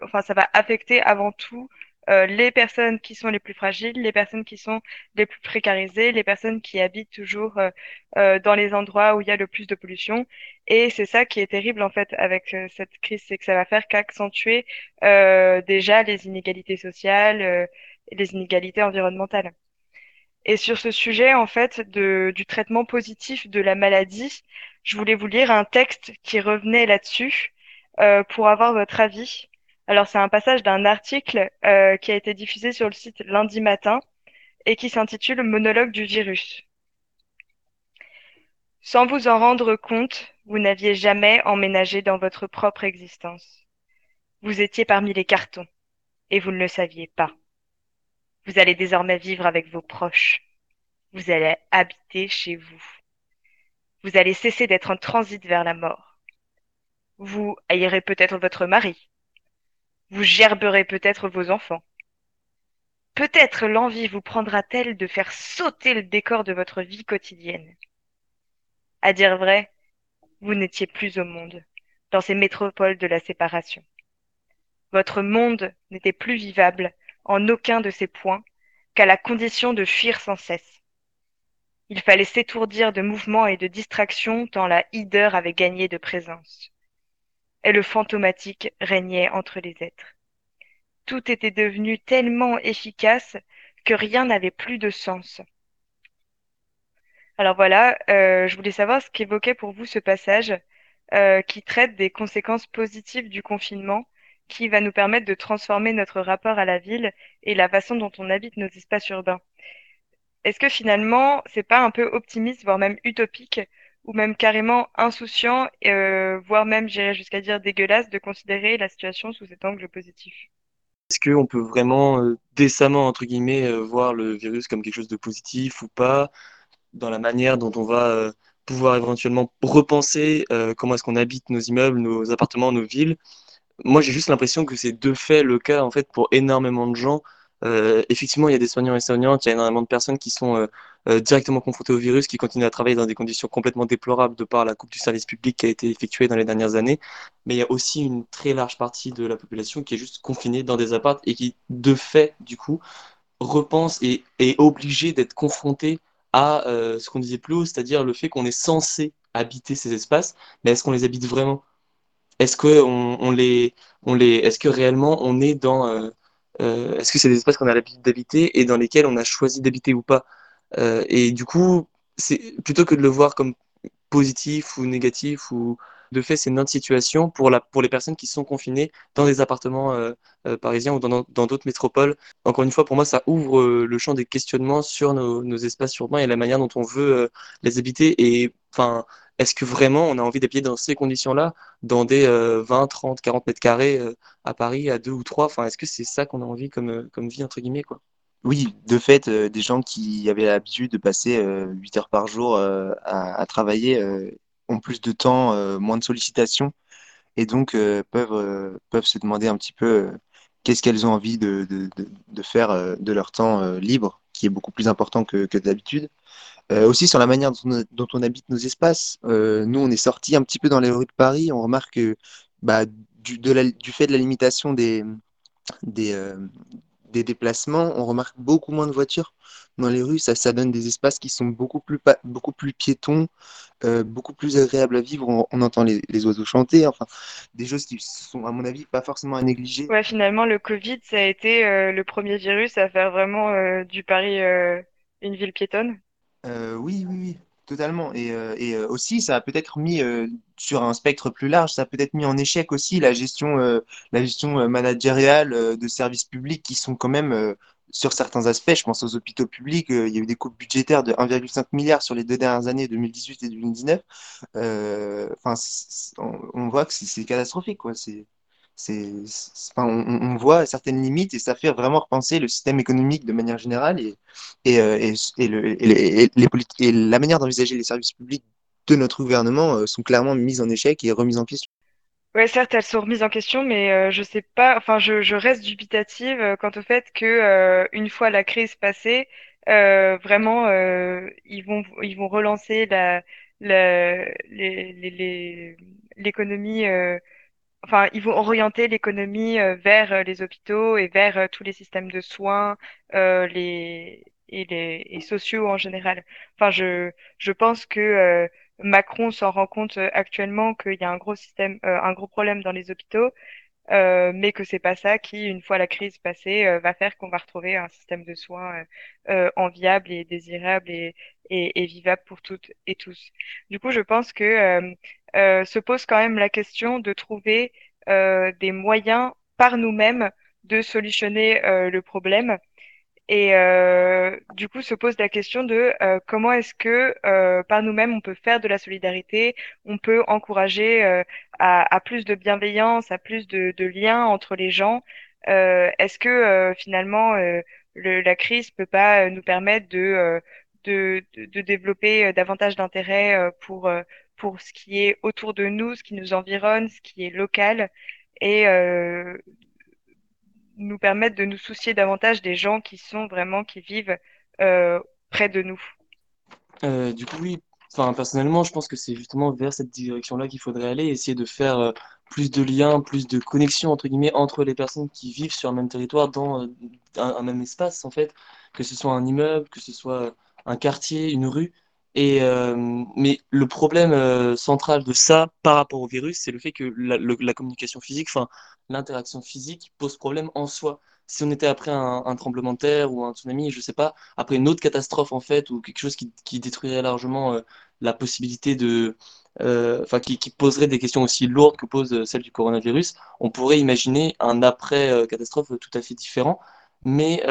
enfin, ça va affecter avant tout euh, les personnes qui sont les plus fragiles, les personnes qui sont les plus précarisées, les personnes qui habitent toujours euh, euh, dans les endroits où il y a le plus de pollution. Et c'est ça qui est terrible en fait avec euh, cette crise, c'est que ça va faire qu'accentuer euh, déjà les inégalités sociales les inégalités environnementales. Et sur ce sujet, en fait, du traitement positif de la maladie, je voulais vous lire un texte qui revenait là-dessus pour avoir votre avis. Alors, c'est un passage d'un article euh, qui a été diffusé sur le site lundi matin et qui s'intitule Monologue du virus. Sans vous en rendre compte, vous n'aviez jamais emménagé dans votre propre existence. Vous étiez parmi les cartons et vous ne le saviez pas. Vous allez désormais vivre avec vos proches. Vous allez habiter chez vous. Vous allez cesser d'être en transit vers la mort. Vous haïrez peut-être votre mari, vous gerberez peut-être vos enfants. Peut-être l'envie vous prendra-t-elle de faire sauter le décor de votre vie quotidienne. À dire vrai, vous n'étiez plus au monde, dans ces métropoles de la séparation. Votre monde n'était plus vivable en aucun de ses points qu'à la condition de fuir sans cesse. Il fallait s'étourdir de mouvements et de distractions tant la hideur avait gagné de présence. Et le fantomatique régnait entre les êtres. Tout était devenu tellement efficace que rien n'avait plus de sens. Alors voilà, euh, je voulais savoir ce qu'évoquait pour vous ce passage euh, qui traite des conséquences positives du confinement, qui va nous permettre de transformer notre rapport à la ville et la façon dont on habite nos espaces urbains. Est-ce que finalement, c'est pas un peu optimiste, voire même utopique, ou même carrément insouciant, euh, voire même, j'irais jusqu'à dire dégueulasse, de considérer la situation sous cet angle positif? Est-ce qu'on peut vraiment euh, décemment, entre guillemets, euh, voir le virus comme quelque chose de positif ou pas, dans la manière dont on va pouvoir éventuellement repenser comment est-ce qu'on habite nos immeubles, nos appartements, nos villes? Moi, j'ai juste l'impression que c'est de fait le cas, en fait, pour énormément de gens. Euh, effectivement, il y a des soignants et soignantes, il y a énormément de personnes qui sont euh, euh, directement confrontées au virus, qui continuent à travailler dans des conditions complètement déplorables de par la coupe du service public qui a été effectuée dans les dernières années. Mais il y a aussi une très large partie de la population qui est juste confinée dans des apparts et qui, de fait, du coup, repense et est obligée d'être confrontée à ce qu'on disait plus haut, c'est-à-dire le fait qu'on est censé habiter ces espaces, mais est-ce qu'on les habite vraiment? Est-ce que on, les, on les, est-ce que réellement on est dans euh, est-ce que c'est des espaces qu'on a l'habitude d'habiter et dans lesquels on a choisi d'habiter ou pas? Euh, Et du coup, c'est plutôt que de le voir comme positif ou négatif ou de fait c'est une autre situation pour, les personnes qui sont confinées dans des appartements euh, parisiens ou dans d'autres métropoles. Encore une fois, pour moi, ça ouvre le champ des questionnements sur nos, espaces urbains et la manière dont on veut les habiter. Et enfin, est-ce que vraiment on a envie d'habiter dans ces conditions-là, dans des 20, 30, 40 mètres carrés euh, à Paris, à deux ou trois? Enfin, est-ce que c'est ça qu'on a envie comme, euh, vie, entre guillemets, Oui, de fait, euh, des gens qui avaient l'habitude de passer 8 heures par jour à, travailler ont plus de temps, moins de sollicitations, et donc peuvent, peuvent se demander un petit peu qu'est-ce qu'elles ont envie de, de, de, faire de leur temps libre, qui est beaucoup plus important que, que d'habitude. Euh, aussi sur la manière dont on, habite nos espaces. Euh, nous, on est sorti un petit peu dans les rues de Paris. On remarque que bah, du, fait de la limitation des, des, euh, des, déplacements, on remarque beaucoup moins de voitures dans les rues. Ça, ça donne des espaces qui sont beaucoup plus, beaucoup plus piétons, beaucoup plus agréables à vivre. On, entend les, les, oiseaux chanter. Enfin, des choses qui sont, à mon avis, pas forcément à négliger. Ouais, finalement, le Covid, ça a été le premier virus à faire vraiment du Paris une ville piétonne. Euh, oui, oui, oui, totalement. Et, euh, et euh, aussi, ça a peut-être mis sur un spectre plus large, ça a peut-être mis en échec aussi la gestion, la gestion managériale de services publics qui sont quand même, sur certains aspects, je pense aux hôpitaux publics, il y a eu des coupes budgétaires de 1,5 milliard sur les deux dernières années, 2018 et 2019. Enfin, on, voit que c'est catastrophique, quoi. C'est c'est, on, voit certaines limites et ça fait vraiment repenser le système économique de manière générale et, et, euh, et, le, les, et la manière d'envisager les services publics de notre gouvernement euh, sont clairement mises en échec et remises en question. Oui, certes, elles sont remises en question, mais euh, je sais pas, enfin, je, je reste dubitative quant au fait que une fois la crise passée, vraiment, ils vont, ils vont relancer la, la, l'économie enfin, ils vont orienter l'économie euh, vers euh, les hôpitaux et vers euh, tous les systèmes de soins les, et, les, et sociaux en général. Enfin, je, je pense que Macron s'en rend compte actuellement qu'il y a un gros système, un gros problème dans les hôpitaux, euh, mais que c'est pas ça qui, une fois la crise passée, va faire qu'on va retrouver un système de soins enviable et désirable et, et, vivable pour toutes et tous. Du coup, je pense que euh, se pose quand même la question de trouver euh, des moyens par nous-mêmes de solutionner euh, le problème. Et du coup, se pose la question de comment est-ce que par nous-mêmes on peut faire de la solidarité, on peut encourager à, à, plus de bienveillance, à plus de, de liens entre les gens. est-ce que finalement le, la crise peut pas nous permettre de, de, de développer davantage d'intérêt pour pour ce qui est autour de nous, ce qui nous environne, ce qui est local, et euh, nous permettre de nous soucier davantage des gens qui sont vraiment, qui vivent euh, près de nous. Euh, du coup, oui, personnellement, je pense que c'est justement vers cette direction-là qu'il faudrait aller, essayer de faire plus de liens, plus de connexions entre guillemets entre les personnes qui vivent sur un même territoire dans un, même espace en fait, que ce soit un immeuble, que ce soit un quartier, une rue. Euh, mais le problème euh, central de ça par rapport au virus, c'est le fait que la, communication physique, enfin l'interaction physique pose problème en soi. Si on était après un, tremblement de terre ou un tsunami, je sais pas, après une autre catastrophe en fait, ou quelque chose qui, détruirait largement euh, la possibilité de, enfin qui, qui, poserait des questions aussi lourdes que pose celle du coronavirus, on pourrait imaginer un après catastrophe tout à fait différent. Mais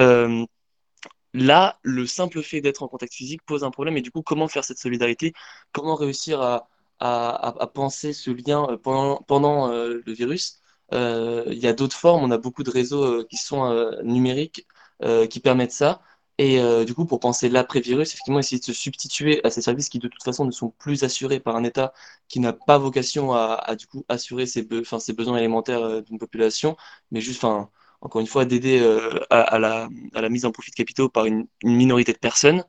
Là, le simple fait d'être en contact physique pose un problème. Et du coup, comment faire cette solidarité? Comment réussir à, à, penser ce lien euh, pendant, pendant euh, le virus? Euh, Il y a d'autres formes. On a beaucoup de réseaux qui sont numériques qui permettent ça. Et du coup, pour penser l'après-virus, effectivement, essayer de se substituer à ces services qui, de toute façon, ne sont plus assurés par un État qui n'a pas vocation à, du coup assurer ses besoins élémentaires d'une population, mais juste, enfin encore une fois, d'aider euh, à, la, la, mise en profit de capitaux par une, minorité de personnes.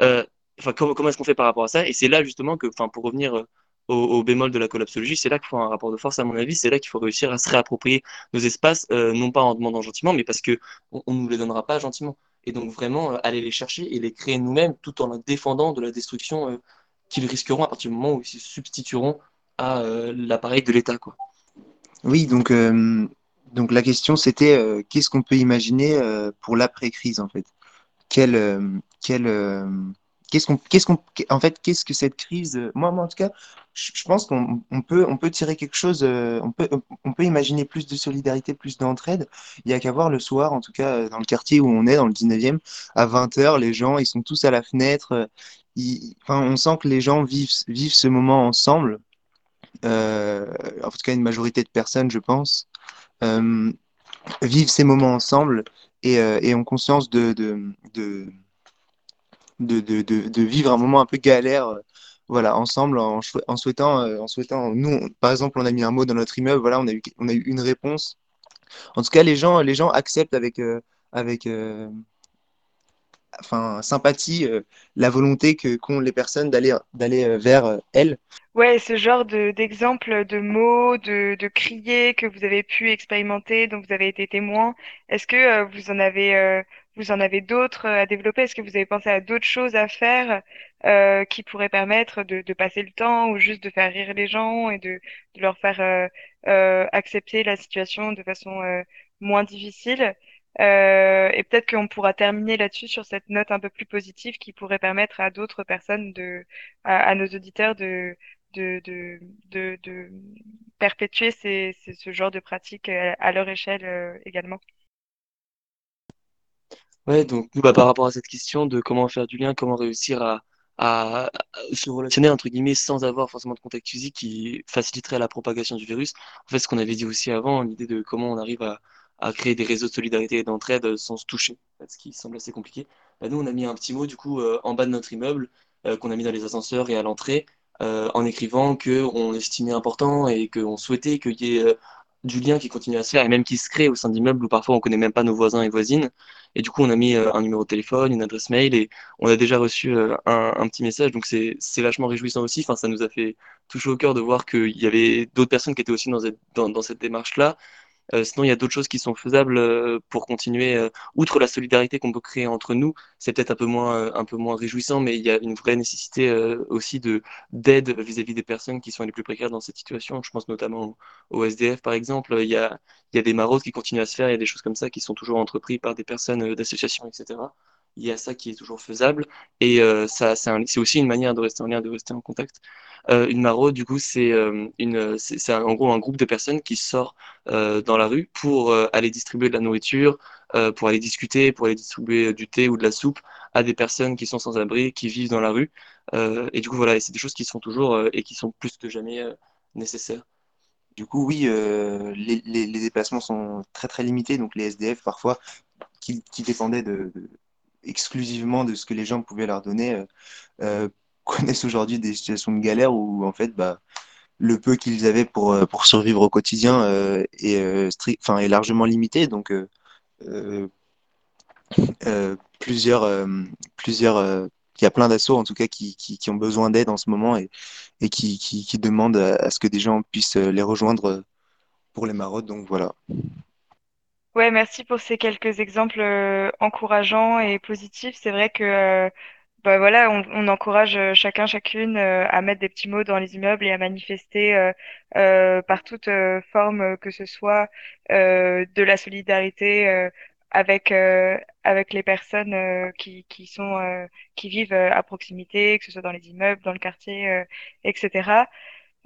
Euh, enfin, comment, est-ce qu'on fait par rapport à ça? Et c'est là justement que, enfin, pour revenir euh, au, bémol de la collapsologie, c'est là qu'il faut un rapport de force, à mon avis. C'est là qu'il faut réussir à se réapproprier nos espaces, non pas en demandant gentiment, mais parce que on, on nous les donnera pas gentiment. Et donc vraiment aller les chercher et les créer nous-mêmes, tout en les défendant de la destruction qu'ils risqueront à partir du moment où ils se substitueront à l'appareil de l'État. Oui, donc donc la question c'était euh, qu'est-ce qu'on peut imaginer euh, pour l'après-crise en fait? Quel, euh, quel, qu'est-ce qu'on, qu'est-ce qu'on, en fait, qu'est-ce que cette crise moi, moi, en tout cas, je, pense qu'on on peut, on peut tirer quelque chose. on peut, on peut imaginer plus de solidarité, plus d'entraide. Il y a qu'à voir le soir, en tout cas dans le quartier où on est, dans le 19e, à 20 h les gens, ils sont tous à la fenêtre. Enfin, on sent que les gens vivent, vivent ce moment ensemble. en tout cas, une majorité de personnes, je pense vivent ces moments ensemble et, euh, et ont conscience de, de, de, de, vivre un moment un peu galère euh, voilà, ensemble, en, souhaitant, en souhaitant, nous, par exemple, on a mis un mot dans notre immeuble, voilà, on a eu, on a eu une réponse. En tout cas, les gens, les gens acceptent avec, euh, avec euh, enfin, sympathie euh, la volonté que qu'ont les personnes d'aller, d'aller vers elles. Ouais, ce genre de, d'exemple de mots, de, de crier que vous avez pu expérimenter, dont vous avez été témoin, est-ce que euh, vous en avez, euh, vous en avez d'autres euh, à développer? Est-ce que vous avez pensé à d'autres choses à faire euh, qui pourraient permettre de, de passer le temps ou juste de faire rire les gens et de, leur faire euh, accepter la situation de façon moins difficile? Et peut-être qu'on pourra terminer là-dessus sur cette note un peu plus positive qui pourrait permettre à d'autres personnes de, à, nos auditeurs de de, de, de, perpétuer ce genre de pratiques à, à leur échelle euh, également. Ouais, donc bah, par rapport à cette question de comment faire du lien, comment réussir à, à, se relationner entre guillemets sans avoir forcément de contact physique qui faciliterait la propagation du virus. En fait, ce qu'on avait dit aussi avant, l'idée de comment on arrive à, à créer des réseaux de solidarité et d'entraide sans se toucher, ce qui semble assez compliqué. Bah, nous, on a mis un petit mot du coup euh, en bas de notre immeuble euh, qu'on a mis dans les ascenseurs et à l'entrée euh, en écrivant qu'on estimait important et qu'on souhaitait qu'il y ait du lien qui continue à se faire et même qui se crée au sein d'immeubles où parfois on connaît même pas nos voisins et voisines. Et du coup, on a mis un numéro de téléphone, une adresse mail et on a déjà reçu un, petit message. Donc c'est vachement réjouissant aussi. Enfin, ça nous a fait toucher au cœur de voir qu'il y avait d'autres personnes qui étaient aussi dans cette, dans, cette démarche-là sinon, il y a d'autres choses qui sont faisables euh, pour continuer. Euh, outre la solidarité qu'on peut créer entre nous, c'est peut-être un peu moins, un peu moins réjouissant, mais il y a une vraie nécessité aussi de d'aide vis-à-vis des personnes qui sont les plus précaires dans cette situation. Je pense notamment au SDF, par exemple. Il y a, il y a des maraudes qui continuent à se faire, il y a des choses comme ça qui sont toujours entreprises par des personnes d'associations, etc. Il y a ça qui est toujours faisable. Et ça, c'est aussi une manière de rester en lien, de rester en contact. Euh, une maraude, du coup, c'est euh, en gros un groupe de personnes qui sort euh, dans la rue pour euh, aller distribuer de la nourriture, euh, pour aller discuter, pour aller distribuer du thé ou de la soupe à des personnes qui sont sans abri, qui vivent dans la rue. et du coup, voilà, c'est des choses qui sont toujours et qui sont plus que jamais nécessaires. Du coup, oui, les, les, déplacements sont très très limités, donc les SDF parfois qui, qui dépendaient de, exclusivement de ce que les gens pouvaient leur donner euh, connaissent aujourd'hui des situations de galère où en fait bah le peu qu'ils avaient pour, euh, pour survivre au quotidien euh, est, euh, strict, enfin, est largement limité. Donc, euh, euh, euh plusieurs, plusieurs, il y a plein d'assauts en tout cas qui, qui, qui ont besoin d'aide en ce moment et, et qui, qui, qui demandent à, à, ce que des gens puissent les rejoindre pour les maraudes. Donc voilà. Ouais, merci pour ces quelques exemples euh, encourageants et positifs. C'est vrai que euh, bah voilà, on, encourage euh, chacun, chacune à mettre des petits mots dans les immeubles et à manifester euh, par toute forme que ce soit de la solidarité avec avec les personnes qui qui sont qui vivent à proximité, que ce soit dans les immeubles, dans le quartier, etc.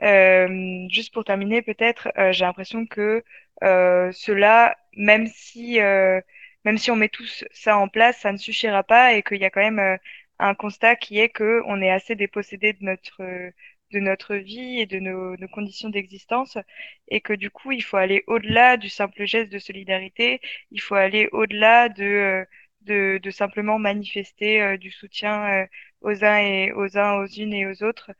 Euh, juste pour terminer, peut-être, euh, j'ai l'impression que euh, cela, même si, même si on met tous ça en place, ça ne suffira pas et qu'il y a quand même un constat qui est que on est assez dépossédé de notre de notre vie et de nos, nos conditions d'existence et que du coup il faut aller au-delà du simple geste de solidarité, il faut aller au-delà de de, de simplement manifester du soutien aux uns et aux uns, aux unes et aux autres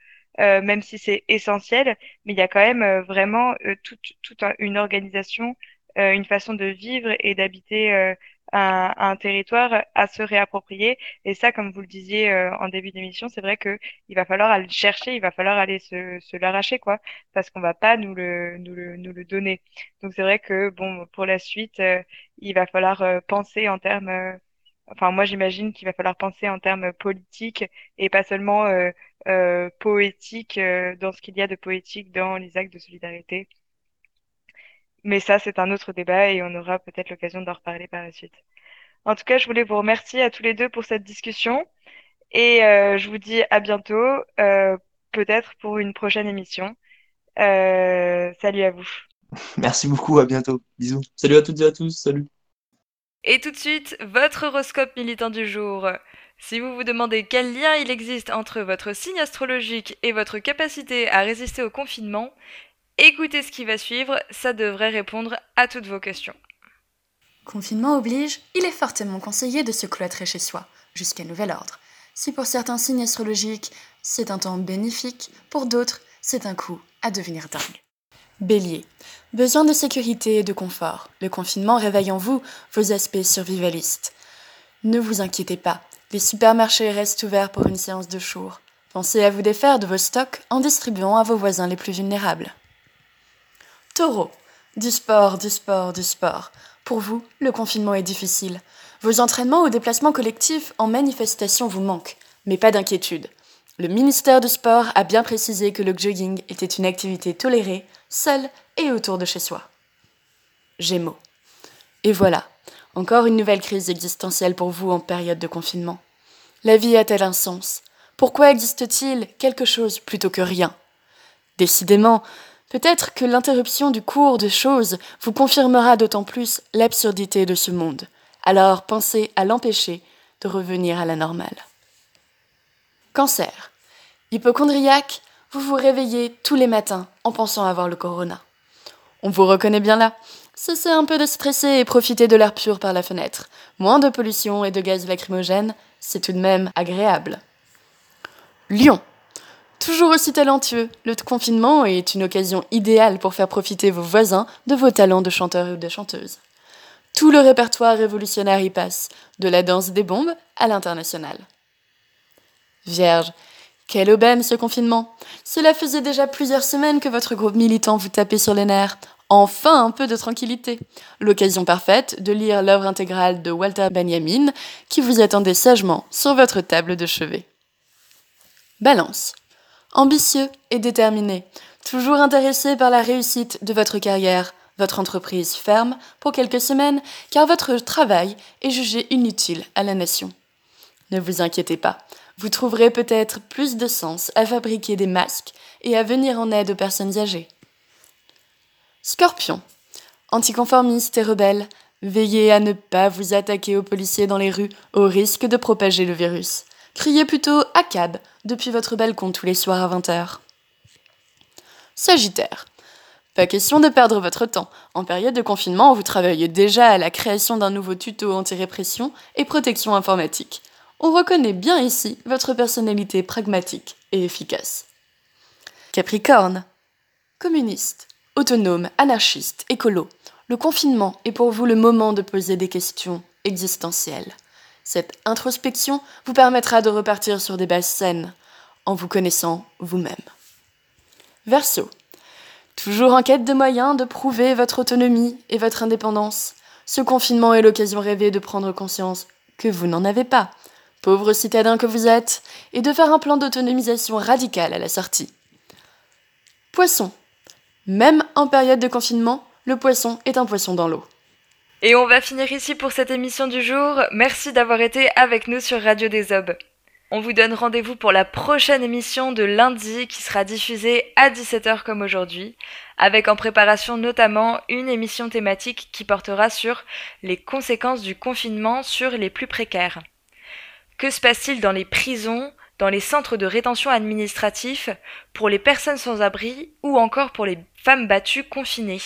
euh, même si c'est essentiel, mais il y a quand même euh, vraiment euh, toute, toute un- une organisation, euh, une façon de vivre et d'habiter euh, un, un territoire à se réapproprier. Et ça, comme vous le disiez euh, en début d'émission, c'est vrai que il va falloir aller le chercher, il va falloir aller se, se l'arracher, quoi, parce qu'on va pas nous le, nous le, nous le donner. Donc c'est vrai que bon, pour la suite, il va falloir penser en termes Enfin, moi, j'imagine qu'il va falloir penser en termes politiques et pas seulement euh, euh, poétique euh, dans ce qu'il y a de poétique dans les actes de solidarité. Mais ça, c'est un autre débat et on aura peut-être l'occasion d'en reparler par la suite. En tout cas, je voulais vous remercier à tous les deux pour cette discussion et je vous dis à bientôt, peut-être pour une prochaine émission. Salut à vous. Merci beaucoup, à bientôt. Bisous. Salut à toutes et à tous, salut. Et tout de suite, votre horoscope militant du jour. Si vous vous demandez quel lien il existe entre votre signe astrologique et votre capacité à résister au confinement, écoutez ce qui va suivre, ça devrait répondre à toutes vos questions. Confinement oblige, il est fortement conseillé de se cloîtrer chez soi, jusqu'à nouvel ordre. Si pour certains signes astrologiques, c'est un temps bénéfique, pour d'autres, c'est un coup à devenir dingue. Bélier. Besoin de sécurité et de confort. Le confinement réveille en vous vos aspects survivalistes. Ne vous inquiétez pas, les supermarchés restent ouverts pour une séance de jour. Pensez à vous défaire de vos stocks en distribuant à vos voisins les plus vulnérables. Taureau. Du sport, du sport, du sport. Pour vous, le confinement est difficile. Vos entraînements ou déplacements collectifs en manifestation vous manquent, mais pas d'inquiétude. Le ministère du Sport a bien précisé que le jogging était une activité tolérée, seule et autour de chez soi. Gémeaux. Et voilà, encore une nouvelle crise existentielle pour vous en période de confinement. La vie a-t-elle un sens? Pourquoi existe-t-il quelque chose plutôt que rien? Décidément, peut-être que l'interruption du cours de choses vous confirmera d'autant plus l'absurdité de ce monde. Alors pensez à l'empêcher de revenir à la normale. Cancer. Hypochondriaque, vous vous réveillez tous les matins en pensant avoir le corona. On vous reconnaît bien là. Cessez un peu de stresser et profitez de l'air pur par la fenêtre. Moins de pollution et de gaz lacrymogène, c'est tout de même agréable. Lion. Toujours aussi talentueux, le confinement est une occasion idéale pour faire profiter vos voisins de vos talents de chanteur ou de chanteuse. Tout le répertoire révolutionnaire y passe, de la danse des bombes à l'international. Vierge, quelle aubaine ce confinement Cela faisait déjà plusieurs semaines que votre groupe militant vous tapait sur les nerfs. Enfin un peu de tranquillité. L'occasion parfaite de lire l'œuvre intégrale de Walter Benjamin qui vous attendait sagement sur votre table de chevet. Balance. Ambitieux et déterminé, toujours intéressé par la réussite de votre carrière, votre entreprise ferme pour quelques semaines car votre travail est jugé inutile à la nation. Ne vous inquiétez pas, vous trouverez peut-être plus de sens à fabriquer des masques et à venir en aide aux personnes âgées. Scorpion. Anticonformiste et rebelle, veillez à ne pas vous attaquer aux policiers dans les rues au risque de propager le virus. Criez plutôt à cab depuis votre balcon tous les soirs à 20h. Sagittaire. Pas question de perdre votre temps. En période de confinement, vous travaillez déjà à la création d'un nouveau tuto anti-répression et protection informatique. On reconnaît bien ici votre personnalité pragmatique et efficace. Capricorne. Communiste, autonome, anarchiste, écolo. Le confinement est pour vous le moment de poser des questions existentielles. Cette introspection vous permettra de repartir sur des bases saines, en vous connaissant vous-même. Verseau. Toujours en quête de moyens de prouver votre autonomie et votre indépendance, ce confinement est l'occasion rêvée de prendre conscience que vous n'en avez pas, pauvre citadin que vous êtes, et de faire un plan d'autonomisation radical à la sortie. Poisson. Même en période de confinement, le poisson est un poisson dans l'eau. Et on va finir ici pour cette émission du jour. Merci d'avoir été avec nous sur Radio des Obs. On vous donne rendez-vous pour la prochaine émission de lundi qui sera diffusée à 17h comme aujourd'hui, avec en préparation notamment une émission thématique qui portera sur les conséquences du confinement sur les plus précaires. Que se passe-t-il dans les prisons, dans les centres de rétention administratifs, pour les personnes sans abri ou encore pour les femmes battues confinées?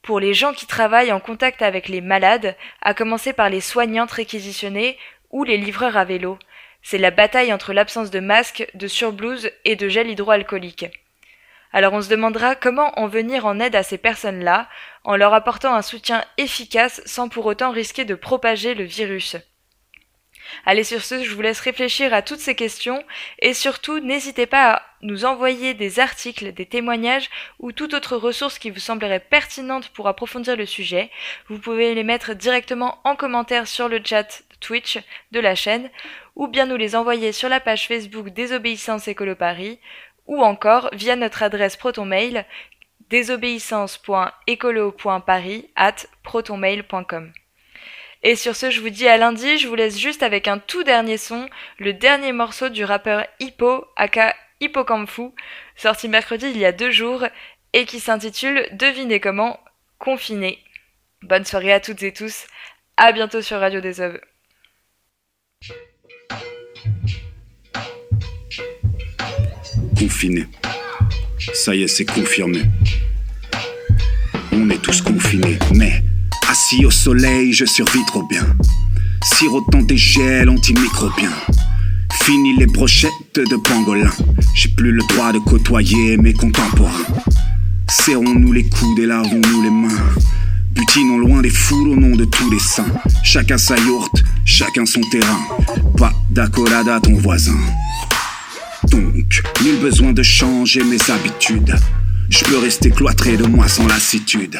Pour les gens qui travaillent en contact avec les malades, à commencer par les soignantes réquisitionnées ou les livreurs à vélo. C'est la bataille entre l'absence de masque, de surblouse et de gel hydroalcoolique. Alors on se demandera comment en venir en aide à ces personnes-là, en leur apportant un soutien efficace sans pour autant risquer de propager le virus. Allez sur ce, je vous laisse réfléchir à toutes ces questions et surtout n'hésitez pas à nous envoyer des articles, des témoignages ou toute autre ressource qui vous semblerait pertinente pour approfondir le sujet. Vous pouvez les mettre directement en commentaire sur le chat Twitch de la chaîne ou bien nous les envoyer sur la page Facebook Désobéissance Écolo Paris ou encore via notre adresse protonmail désobéissance.écolo.paris at protonmail.com. Et sur ce, je vous dis à lundi, je vous laisse juste avec un tout dernier son, le dernier morceau du rappeur Hippo, aka Hippocamphou, sorti mercredi il y a deux jours, et qui s'intitule Devinez comment, confiné. Bonne soirée à toutes et tous, à bientôt sur Radio des Oeuvres. Confiné. Ça y est, c'est confirmé. On est tous confinés, mais assis au soleil, je survis trop bien. Sirotant des gels antimicrobiens. Fini les brochettes de pangolin. J'ai plus le droit de côtoyer mes contemporains. Serrons-nous les coudes et lavons-nous les mains. Butinons loin des foules au nom de tous les saints. Chacun sa yourte, chacun son terrain. Pas d'accolade à ton voisin. Donc, nul besoin de changer mes habitudes. Je peux rester cloîtré de moi sans lassitude.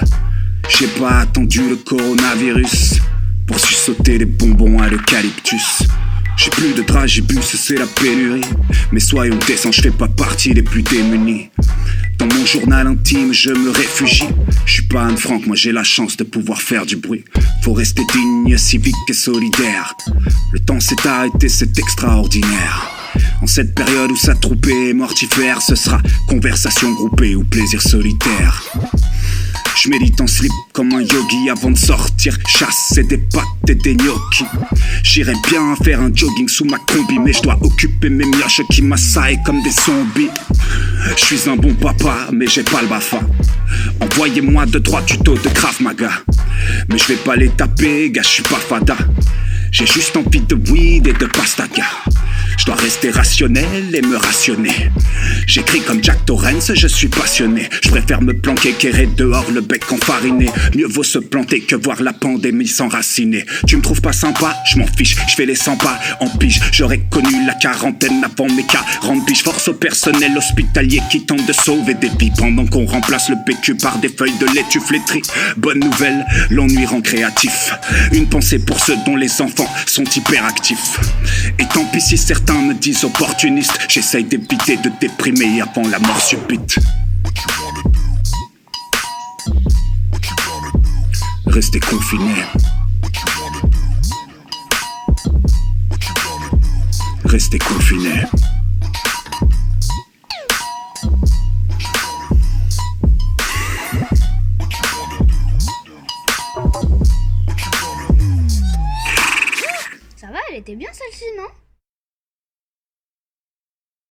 J'ai pas attendu le coronavirus pour sursauter des bonbons à l'eucalyptus. J'ai plus de dragibus, c'est la pénurie. Mais soyons décents, je fais pas partie des plus démunis. Dans mon journal intime, je me réfugie. Je suis pas Anne Frank, moi j'ai la chance de pouvoir faire du bruit. Faut rester digne, civique et solidaire. Le temps s'est arrêté, c'est extraordinaire. En cette période où sa troupée est mortifère, ce sera conversation groupée ou plaisir solitaire. Je médite en slip comme un yogi avant de sortir, chasser des pâtes et des gnocchis. J'irais bien faire un jogging sous ma combi, mais je dois occuper mes mioches qui m'assaillent comme des zombies. Je suis un bon papa, mais j'ai pas le bafa. Envoyez-moi deux trois tutos de Krav Maga. Mais je vais pas les taper, gars, je suis pas fada. J'ai juste envie de weed et de pastaga. Je dois rester rationnel et me rationner. J'écris comme Jack Torrance, je suis passionné. Je préfère me planquer qu'errer dehors le bec enfariné. Mieux vaut se planter que voir la pandémie s'enraciner. Tu me trouves pas sympa? Je m'en fiche, je fais les 100 pas en pige. J'aurais connu la quarantaine avant mes cas. Rempliche force au personnel hospitalier qui tente de sauver des vies pendant qu'on remplace le PQ par des feuilles de laitue flétrie. Bonne nouvelle, l'ennui rend créatif. Une pensée pour ceux dont les enfants sont hyperactifs. Et tant pis si certains me disent opportuniste, j'essaye d'éviter de déprimer avant la mort subite. Rester confiné. Rester confiné. Ça va, elle était bien celle-ci, non?